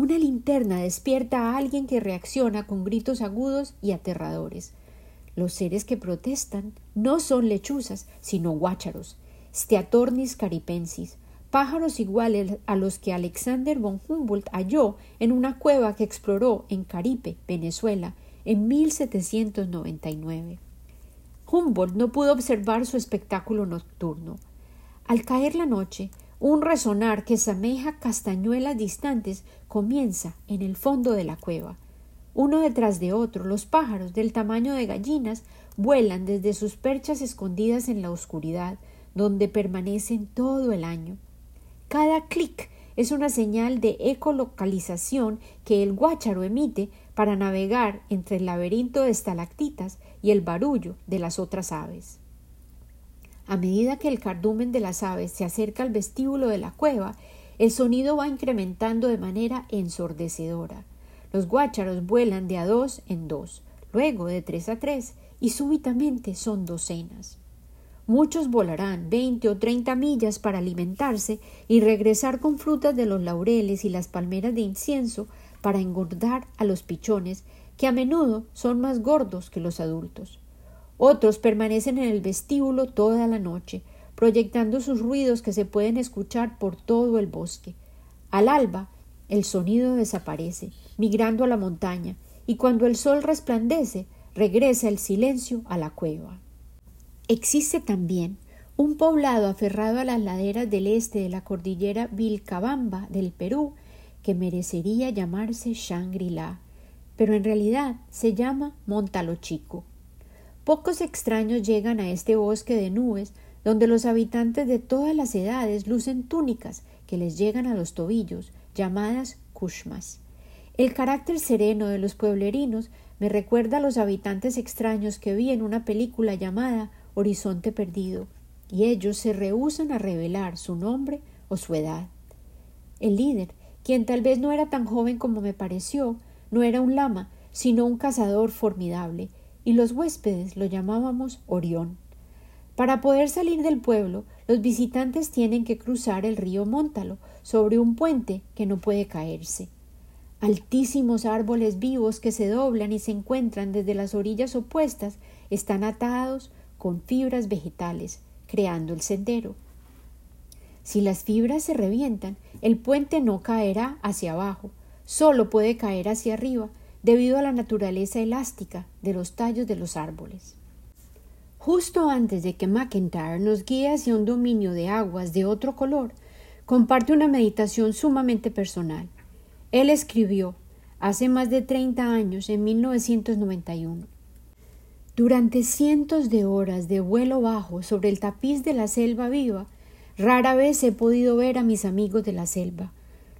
Una linterna despierta a alguien que reacciona con gritos agudos y aterradores. Los seres que protestan no son lechuzas, sino guácharos, Steatornis caripensis, pájaros iguales a los que Alexander von Humboldt halló en una cueva que exploró en Caripe, Venezuela, en 1799. Humboldt no pudo observar su espectáculo nocturno. Al caer la noche, un resonar que semeja castañuelas distantes comienza en el fondo de la cueva. Uno detrás de otro, los pájaros del tamaño de gallinas vuelan desde sus perchas escondidas en la oscuridad, donde permanecen todo el año. Cada clic es una señal de ecolocalización que el guácharo emite para navegar entre el laberinto de estalactitas y el barullo de las otras aves. A medida que el cardumen de las aves se acerca al vestíbulo de la cueva, el sonido va incrementando de manera ensordecedora. Los guácharos vuelan de a dos en dos, luego de tres a tres, y súbitamente son docenas. Muchos volarán veinte o treinta millas para alimentarse y regresar con frutas de los laureles y las palmeras de incienso para engordar a los pichones, que a menudo son más gordos que los adultos. Otros permanecen en el vestíbulo toda la noche, proyectando sus ruidos que se pueden escuchar por todo el bosque. Al alba, el sonido desaparece, migrando a la montaña, y cuando el sol resplandece, regresa el silencio a la cueva. Existe también un poblado aferrado a las laderas del este de la cordillera Vilcabamba del Perú que merecería llamarse Shangri-La, pero en realidad se llama Montalochico. Pocos extraños llegan a este bosque de nubes donde los habitantes de todas las edades lucen túnicas que les llegan a los tobillos, llamadas kushmas. El carácter sereno de los pueblerinos me recuerda a los habitantes extraños que vi en una película llamada horizonte perdido, y ellos se rehúsan a revelar su nombre o su edad. El líder, quien tal vez no era tan joven como me pareció, no era un lama, sino un cazador formidable, y los huéspedes lo llamábamos Orión. Para poder salir del pueblo, los visitantes tienen que cruzar el río Móntalo sobre un puente que no puede caerse. Altísimos árboles vivos que se doblan y se encuentran desde las orillas opuestas están atados con fibras vegetales, creando el sendero. Si las fibras se revientan, el puente no caerá hacia abajo, solo puede caer hacia arriba, debido a la naturaleza elástica de los tallos de los árboles. Justo antes de que McIntyre nos guíe hacia un dominio de aguas de otro color, comparte una meditación sumamente personal. Él escribió hace más de 30 años, en 1991. Durante cientos de horas de vuelo bajo sobre el tapiz de la selva viva, rara vez he podido ver a mis amigos de la selva,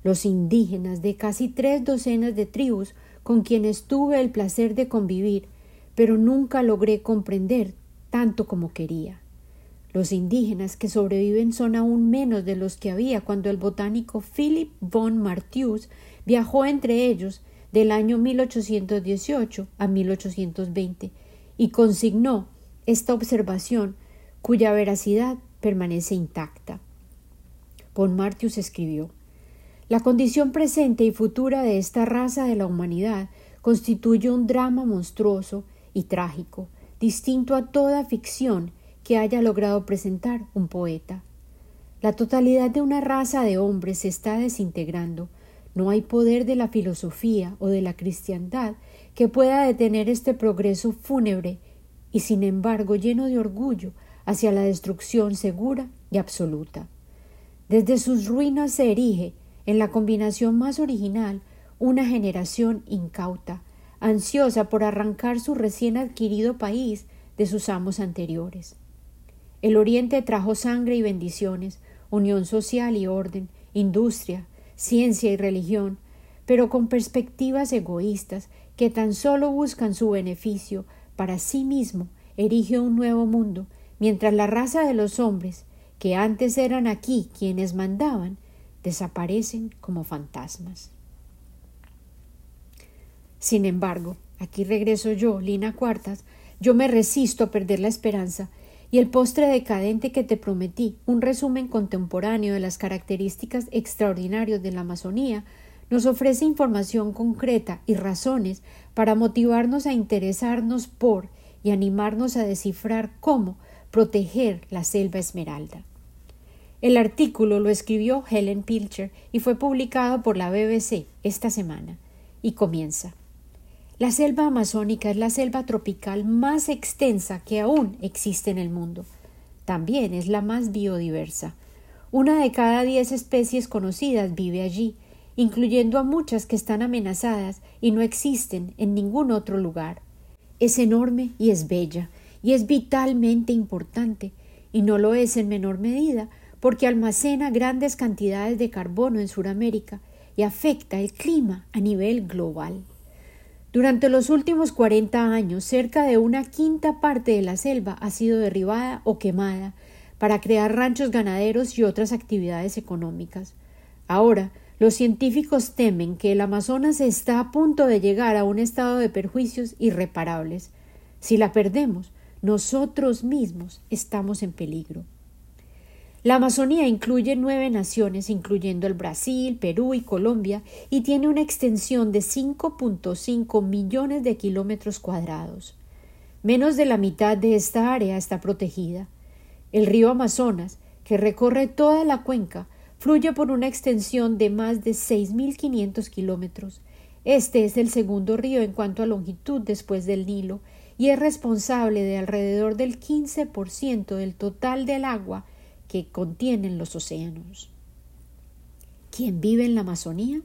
los indígenas de casi tres docenas de tribus con quienes tuve el placer de convivir, pero nunca logré comprender tanto como quería. Los indígenas que sobreviven son aún menos de los que había cuando el botánico Philip von Martius viajó entre ellos del año 1818 a 1820 y consignó esta observación cuya veracidad permanece intacta. Von Martius escribió La condición presente y futura de esta raza de la humanidad constituye un drama monstruoso y trágico, distinto a toda ficción que haya logrado presentar un poeta. La totalidad de una raza de hombres se está desintegrando. No hay poder de la filosofía o de la cristiandad que pueda detener este progreso fúnebre y sin embargo lleno de orgullo hacia la destrucción segura y absoluta. Desde sus ruinas se erige, en la combinación más original, una generación incauta, ansiosa por arrancar su recién adquirido país de sus amos anteriores. El Oriente trajo sangre y bendiciones, unión social y orden, industria, ciencia y religión, pero con perspectivas egoístas que tan solo buscan su beneficio para sí mismo, erige un nuevo mundo, mientras la raza de los hombres, que antes eran aquí quienes mandaban, desaparecen como fantasmas. Sin embargo, aquí regreso yo, Lina Cuartas, yo me resisto a perder la esperanza y el postre decadente que te prometí, un resumen contemporáneo de las características extraordinarias de la Amazonía, nos ofrece información concreta y razones para motivarnos a interesarnos por y animarnos a descifrar cómo proteger la selva esmeralda. El artículo lo escribió Helen Pilcher y fue publicado por la BBC esta semana y comienza. La selva amazónica es la selva tropical más extensa que aún existe en el mundo. También es la más biodiversa. Una de cada diez especies conocidas vive allí incluyendo a muchas que están amenazadas y no existen en ningún otro lugar. Es enorme y es bella, y es vitalmente importante, y no lo es en menor medida porque almacena grandes cantidades de carbono en Sudamérica y afecta el clima a nivel global. Durante los últimos 40 años, cerca de una quinta parte de la selva ha sido derribada o quemada para crear ranchos ganaderos y otras actividades económicas. Ahora, los científicos temen que el Amazonas está a punto de llegar a un estado de perjuicios irreparables. Si la perdemos, nosotros mismos estamos en peligro. La Amazonía incluye nueve naciones, incluyendo el Brasil, Perú y Colombia, y tiene una extensión de 5.5 millones de kilómetros cuadrados. Menos de la mitad de esta área está protegida. El río Amazonas, que recorre toda la cuenca, fluye por una extensión de más de 6.500 kilómetros. Este es el segundo río en cuanto a longitud después del Nilo y es responsable de alrededor del 15% del total del agua que contienen los océanos. ¿Quién vive en la Amazonía?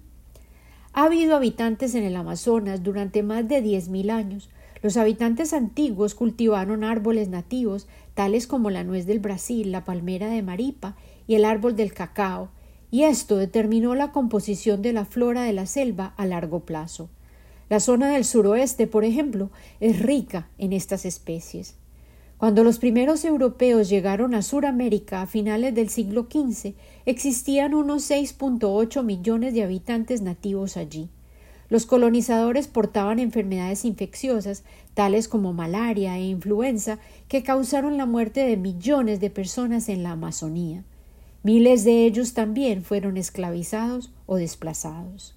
Ha habido habitantes en el Amazonas durante más de diez mil años. Los habitantes antiguos cultivaron árboles nativos, tales como la nuez del Brasil, la palmera de Maripa y el árbol del cacao, y esto determinó la composición de la flora de la selva a largo plazo. La zona del suroeste, por ejemplo, es rica en estas especies. Cuando los primeros europeos llegaron a Suramérica a finales del siglo XV, existían unos 6.8 millones de habitantes nativos allí. Los colonizadores portaban enfermedades infecciosas, tales como malaria e influenza, que causaron la muerte de millones de personas en la Amazonía. Miles de ellos también fueron esclavizados o desplazados.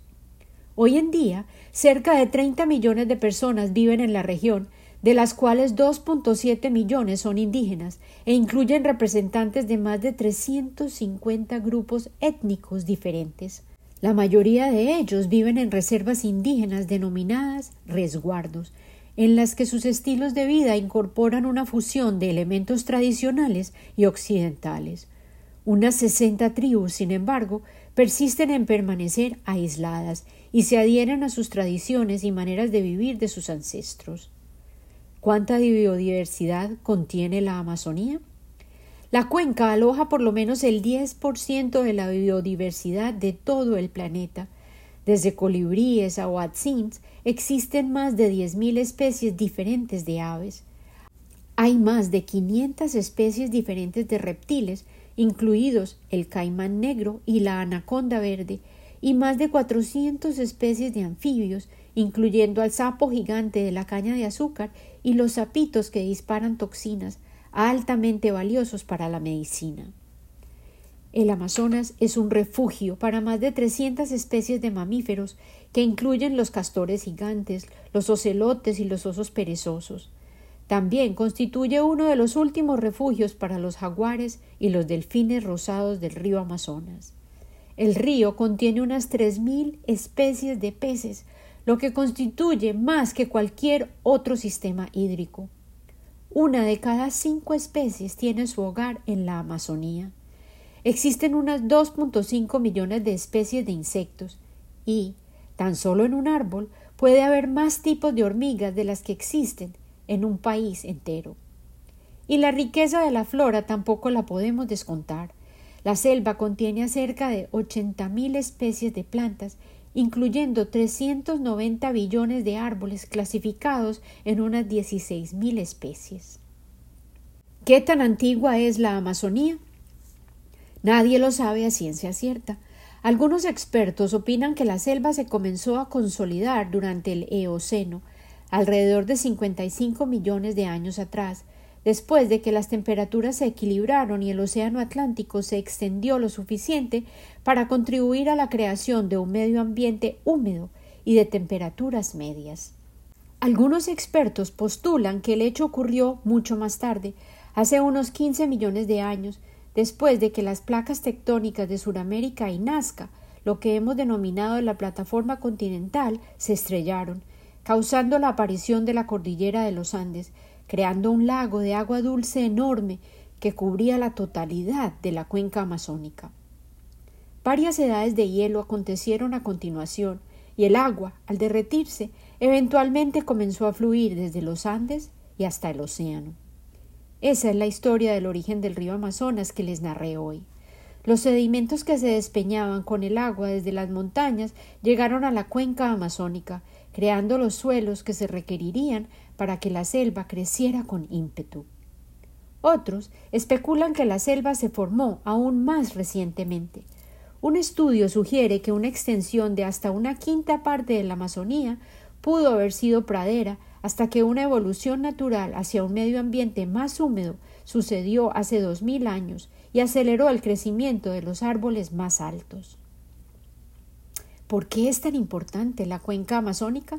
Hoy en día, cerca de 30 millones de personas viven en la región, de las cuales 2.7 millones son indígenas e incluyen representantes de más de 350 grupos étnicos diferentes. La mayoría de ellos viven en reservas indígenas denominadas resguardos, en las que sus estilos de vida incorporan una fusión de elementos tradicionales y occidentales. Unas 60 tribus, sin embargo, persisten en permanecer aisladas y se adhieren a sus tradiciones y maneras de vivir de sus ancestros. ¿Cuánta biodiversidad contiene la Amazonía? La cuenca aloja por lo menos el 10% de la biodiversidad de todo el planeta. Desde colibríes a huatzins existen más de 10.000 especies diferentes de aves. Hay más de 500 especies diferentes de reptiles, incluidos el caimán negro y la anaconda verde, y más de 400 especies de anfibios, incluyendo al sapo gigante de la caña de azúcar y los sapitos que disparan toxinas altamente valiosos para la medicina. El Amazonas es un refugio para más de 300 especies de mamíferos que incluyen los castores gigantes, los ocelotes y los osos perezosos. También constituye uno de los últimos refugios para los jaguares y los delfines rosados del río Amazonas. El río contiene unas 3.000 especies de peces, lo que constituye más que cualquier otro sistema hídrico. Una de cada cinco especies tiene su hogar en la Amazonía. Existen unas 2.5 millones de especies de insectos y, tan solo en un árbol, puede haber más tipos de hormigas de las que existen en un país entero. Y la riqueza de la flora tampoco la podemos descontar. La selva contiene cerca de 80.000 especies de plantas incluyendo 390 billones de árboles clasificados en unas 16.000 especies. ¿Qué tan antigua es la Amazonía? Nadie lo sabe a ciencia cierta. Algunos expertos opinan que la selva se comenzó a consolidar durante el Eoceno, alrededor de 55 millones de años atrás, después de que las temperaturas se equilibraron y el Océano Atlántico se extendió lo suficiente para contribuir a la creación de un medio ambiente húmedo y de temperaturas medias. Algunos expertos postulan que el hecho ocurrió mucho más tarde, hace unos 15 millones de años, después de que las placas tectónicas de Sudamérica y Nazca, lo que hemos denominado la plataforma continental, se estrellaron, causando la aparición de la cordillera de los Andes, creando un lago de agua dulce enorme que cubría la totalidad de la cuenca amazónica. Varias edades de hielo acontecieron a continuación, y el agua, al derretirse, eventualmente comenzó a fluir desde los Andes y hasta el océano. Esa es la historia del origen del río Amazonas que les narré hoy. Los sedimentos que se despeñaban con el agua desde las montañas llegaron a la cuenca amazónica, creando los suelos que se requerirían para que la selva creciera con ímpetu. Otros especulan que la selva se formó aún más recientemente. Un estudio sugiere que una extensión de hasta una quinta parte de la Amazonía pudo haber sido pradera hasta que una evolución natural hacia un medio ambiente más húmedo sucedió hace dos mil años y aceleró el crecimiento de los árboles más altos. ¿Por qué es tan importante la cuenca amazónica?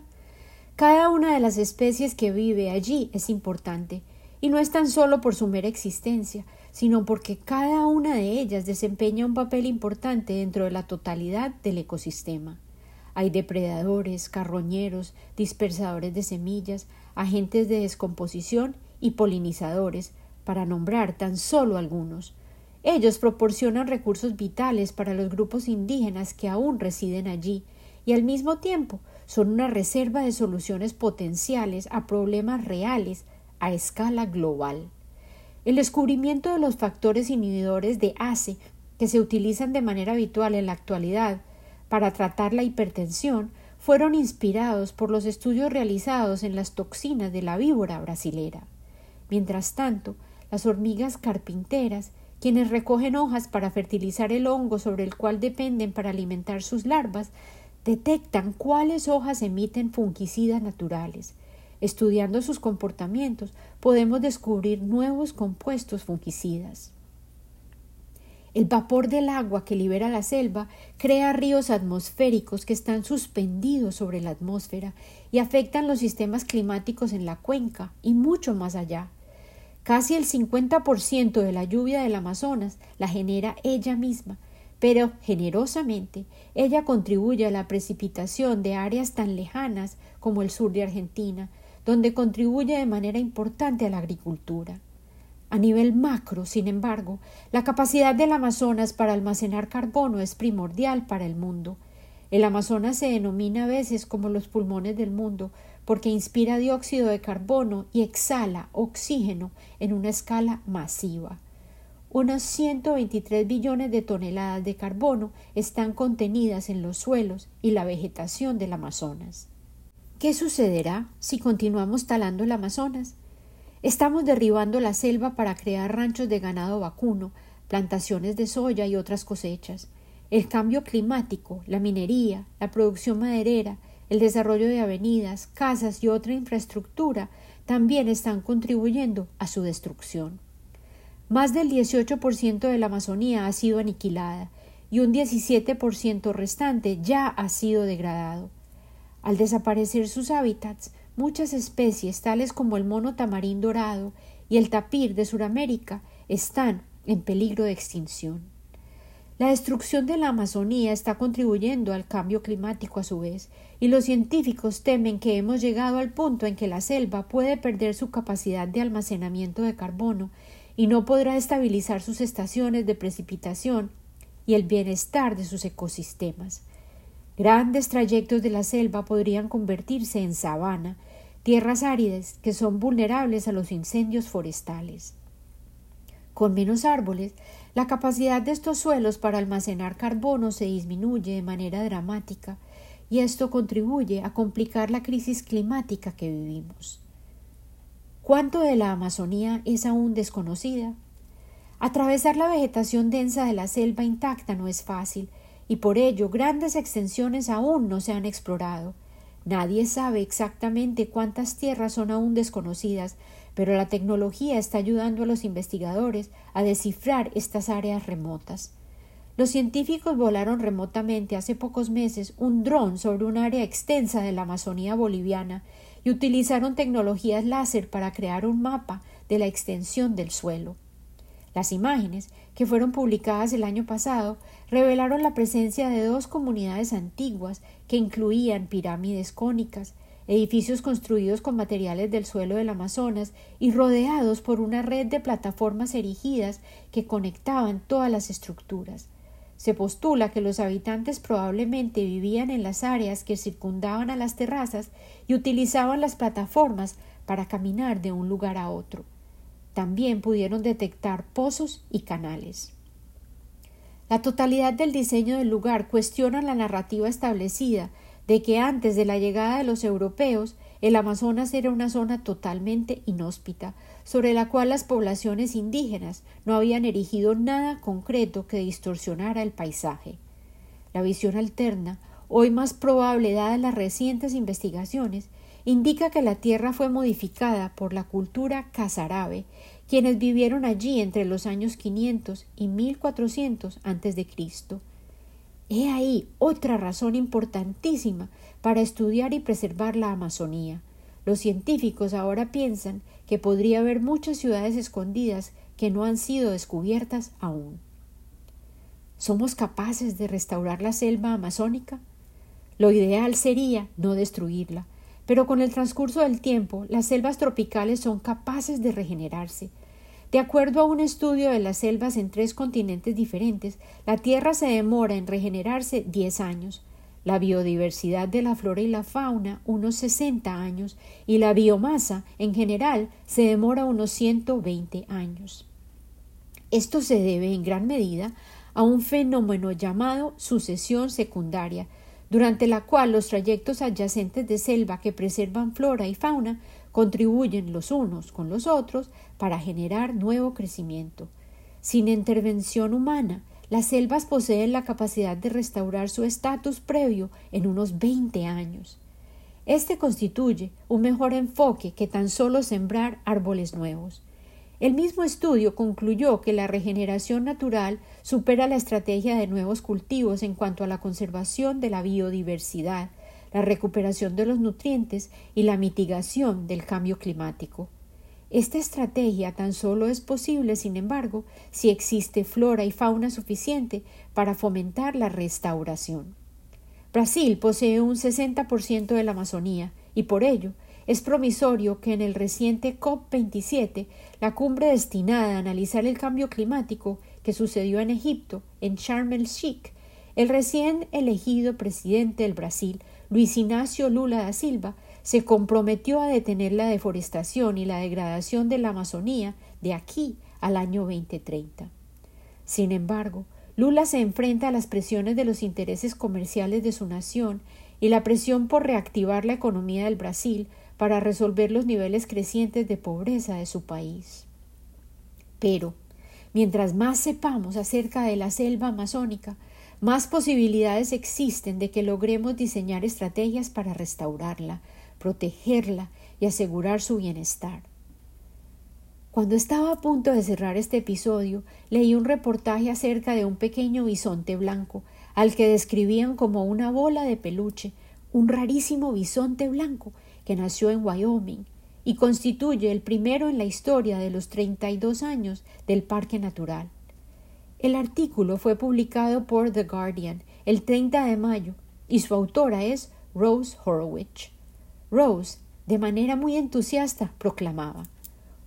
Cada una de las especies que vive allí es importante, y no es tan solo por su mera existencia, sino porque cada una de ellas desempeña un papel importante dentro de la totalidad del ecosistema. Hay depredadores, carroñeros, dispersadores de semillas, agentes de descomposición y polinizadores, para nombrar tan solo algunos. Ellos proporcionan recursos vitales para los grupos indígenas que aún residen allí y al mismo tiempo son una reserva de soluciones potenciales a problemas reales a escala global. El descubrimiento de los factores inhibidores de ACE que se utilizan de manera habitual en la actualidad para tratar la hipertensión fueron inspirados por los estudios realizados en las toxinas de la víbora brasilera. Mientras tanto, las hormigas carpinteras, quienes recogen hojas para fertilizar el hongo sobre el cual dependen para alimentar sus larvas, detectan cuáles hojas emiten fungicidas naturales. Estudiando sus comportamientos, podemos descubrir nuevos compuestos fungicidas. El vapor del agua que libera la selva crea ríos atmosféricos que están suspendidos sobre la atmósfera y afectan los sistemas climáticos en la cuenca y mucho más allá. Casi el 50% de la lluvia del Amazonas la genera ella misma, pero generosamente ella contribuye a la precipitación de áreas tan lejanas como el sur de Argentina, donde contribuye de manera importante a la agricultura. A nivel macro, sin embargo, la capacidad del Amazonas para almacenar carbono es primordial para el mundo. El Amazonas se denomina a veces como los pulmones del mundo porque inspira dióxido de carbono y exhala oxígeno en una escala masiva. Unos 123 billones de toneladas de carbono están contenidas en los suelos y la vegetación del Amazonas. ¿Qué sucederá si continuamos talando el Amazonas? Estamos derribando la selva para crear ranchos de ganado vacuno, plantaciones de soya y otras cosechas. El cambio climático, la minería, la producción maderera, el desarrollo de avenidas, casas y otra infraestructura también están contribuyendo a su destrucción. Más del 18% de la Amazonía ha sido aniquilada y un 17% restante ya ha sido degradado. Al desaparecer sus hábitats, muchas especies tales como el mono tamarín dorado y el tapir de Sudamérica están en peligro de extinción. La destrucción de la Amazonía está contribuyendo al cambio climático a su vez, y los científicos temen que hemos llegado al punto en que la selva puede perder su capacidad de almacenamiento de carbono y no podrá estabilizar sus estaciones de precipitación y el bienestar de sus ecosistemas. Grandes trayectos de la selva podrían convertirse en sabana, tierras áridas que son vulnerables a los incendios forestales. Con menos árboles, la capacidad de estos suelos para almacenar carbono se disminuye de manera dramática y esto contribuye a complicar la crisis climática que vivimos. ¿Cuánto de la Amazonía es aún desconocida? Atravesar la vegetación densa de la selva intacta no es fácil, y por ello grandes extensiones aún no se han explorado. Nadie sabe exactamente cuántas tierras son aún desconocidas, pero la tecnología está ayudando a los investigadores a descifrar estas áreas remotas. Los científicos volaron remotamente hace pocos meses un dron sobre un área extensa de la Amazonía boliviana y utilizaron tecnologías láser para crear un mapa de la extensión del suelo. Las imágenes, que fueron publicadas el año pasado, revelaron la presencia de dos comunidades antiguas que incluían pirámides cónicas, edificios construidos con materiales del suelo del Amazonas y rodeados por una red de plataformas erigidas que conectaban todas las estructuras. Se postula que los habitantes probablemente vivían en las áreas que circundaban a las terrazas y utilizaban las plataformas para caminar de un lugar a otro. También pudieron detectar pozos y canales. La totalidad del diseño del lugar cuestiona la narrativa establecida de que antes de la llegada de los europeos el Amazonas era una zona totalmente inhóspita, sobre la cual las poblaciones indígenas no habían erigido nada concreto que distorsionara el paisaje. La visión alterna, hoy más probable dadas las recientes investigaciones, indica que la tierra fue modificada por la cultura casarábe quienes vivieron allí entre los años 500 y 1400 a.C. He ahí otra razón importantísima para estudiar y preservar la Amazonía. Los científicos ahora piensan que podría haber muchas ciudades escondidas que no han sido descubiertas aún. ¿Somos capaces de restaurar la selva amazónica? Lo ideal sería no destruirla, pero con el transcurso del tiempo las selvas tropicales son capaces de regenerarse. De acuerdo a un estudio de las selvas en tres continentes diferentes, la Tierra se demora en regenerarse 10 años, la biodiversidad de la flora y la fauna unos 60 años y la biomasa en general se demora unos 120 años. Esto se debe en gran medida a un fenómeno llamado sucesión secundaria, durante la cual los trayectos adyacentes de selva que preservan flora y fauna contribuyen los unos con los otros para generar nuevo crecimiento. Sin intervención humana, las selvas poseen la capacidad de restaurar su estatus previo en unos 20 años. Este constituye un mejor enfoque que tan solo sembrar árboles nuevos. El mismo estudio concluyó que la regeneración natural supera la estrategia de nuevos cultivos en cuanto a la conservación de la biodiversidad, la recuperación de los nutrientes y la mitigación del cambio climático. Esta estrategia tan solo es posible, sin embargo, si existe flora y fauna suficiente para fomentar la restauración. Brasil posee un 60% de la Amazonía y por ello es promisorio que en el reciente COP27, la cumbre destinada a analizar el cambio climático que sucedió en Egipto, en Sharm el Sheikh, el recién elegido presidente del Brasil, Luis Ignacio Lula da Silva, se comprometió a detener la deforestación y la degradación de la Amazonía de aquí al año 2030. Sin embargo, Lula se enfrenta a las presiones de los intereses comerciales de su nación y la presión por reactivar la economía del Brasil para resolver los niveles crecientes de pobreza de su país. Pero, mientras más sepamos acerca de la selva amazónica, más posibilidades existen de que logremos diseñar estrategias para restaurarla, protegerla y asegurar su bienestar. Cuando estaba a punto de cerrar este episodio, leí un reportaje acerca de un pequeño bisonte blanco, al que describían como una bola de peluche, un rarísimo bisonte blanco que nació en Wyoming y constituye el primero en la historia de los 32 años del Parque Natural. El artículo fue publicado por The Guardian el 30 de mayo y su autora es Rose Horowitz. Rose, de manera muy entusiasta, proclamaba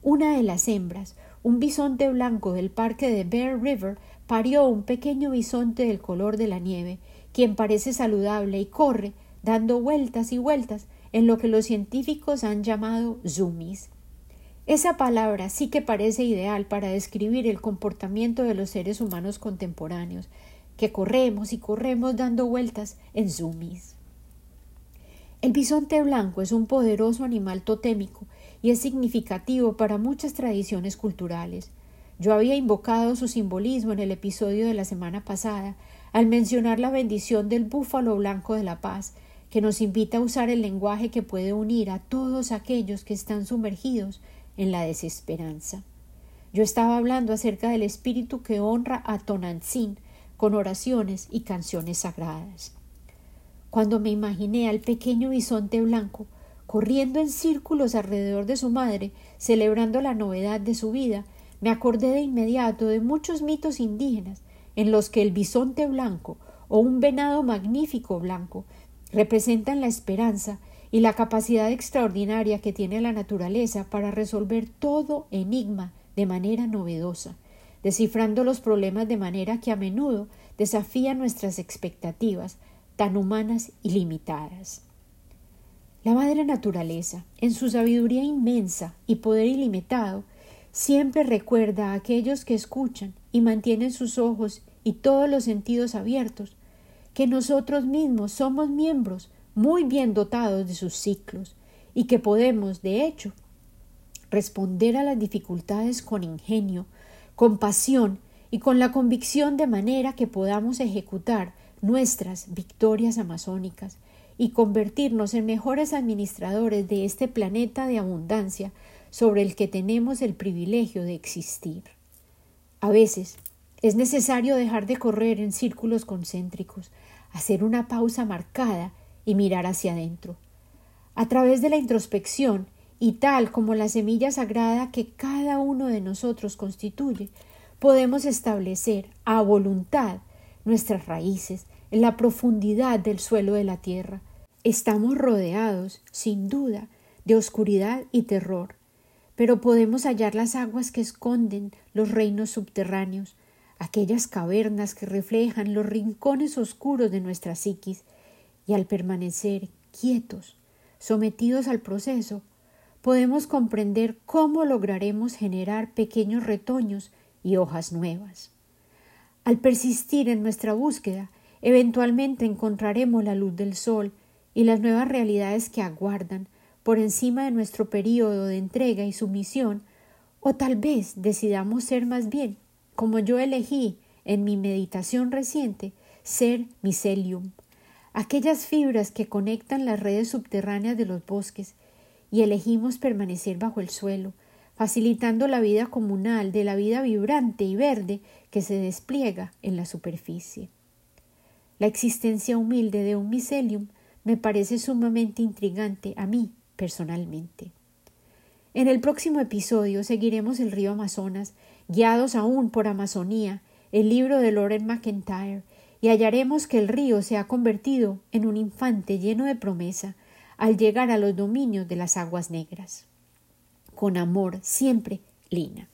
Una de las hembras, un bisonte blanco del parque de Bear River, parió un pequeño bisonte del color de la nieve, quien parece saludable y corre, dando vueltas y vueltas en lo que los científicos han llamado zoomies. Esa palabra sí que parece ideal para describir el comportamiento de los seres humanos contemporáneos, que corremos y corremos dando vueltas en zoomies. El bisonte blanco es un poderoso animal totémico y es significativo para muchas tradiciones culturales. Yo había invocado su simbolismo en el episodio de la semana pasada al mencionar la bendición del búfalo blanco de la paz que nos invita a usar el lenguaje que puede unir a todos aquellos que están sumergidos en la desesperanza. Yo estaba hablando acerca del espíritu que honra a Tonantzin con oraciones y canciones sagradas. Cuando me imaginé al pequeño bisonte blanco corriendo en círculos alrededor de su madre, celebrando la novedad de su vida, me acordé de inmediato de muchos mitos indígenas en los que el bisonte blanco o un venado magnífico blanco representan la esperanza y la capacidad extraordinaria que tiene la naturaleza para resolver todo enigma de manera novedosa, descifrando los problemas de manera que a menudo desafía nuestras expectativas, tan humanas y limitadas. La madre naturaleza, en su sabiduría inmensa y poder ilimitado, siempre recuerda a aquellos que escuchan y mantienen sus ojos y todos los sentidos abiertos, que nosotros mismos somos miembros muy bien dotados de sus ciclos y que podemos, de hecho, responder a las dificultades con ingenio, con pasión y con la convicción de manera que podamos ejecutar nuestras victorias amazónicas y convertirnos en mejores administradores de este planeta de abundancia sobre el que tenemos el privilegio de existir. A veces es necesario dejar de correr en círculos concéntricos, hacer una pausa marcada y mirar hacia adentro. A través de la introspección y tal como la semilla sagrada que cada uno de nosotros constituye, podemos establecer a voluntad nuestras raíces en la profundidad del suelo de la tierra. Estamos rodeados, sin duda, de oscuridad y terror, pero podemos hallar las aguas que esconden los reinos subterráneos, aquellas cavernas que reflejan los rincones oscuros de nuestra psiquis, y al permanecer quietos, sometidos al proceso, podemos comprender cómo lograremos generar pequeños retoños y hojas nuevas. Al persistir en nuestra búsqueda, eventualmente encontraremos la luz del sol y las nuevas realidades que aguardan por encima de nuestro período de entrega y sumisión, o tal vez decidamos ser más bien, como yo elegí en mi meditación reciente, ser micelium, aquellas fibras que conectan las redes subterráneas de los bosques y elegimos permanecer bajo el suelo, facilitando la vida comunal de la vida vibrante y verde que se despliega en la superficie. La existencia humilde de un micelium me parece sumamente intrigante a mí personalmente. En el próximo episodio seguiremos el río Amazonas, guiados aún por Amazonía, el libro de Lauren McIntyre, y hallaremos que el río se ha convertido en un infante lleno de promesa, al llegar a los dominios de las aguas negras. Con amor, siempre, Lina.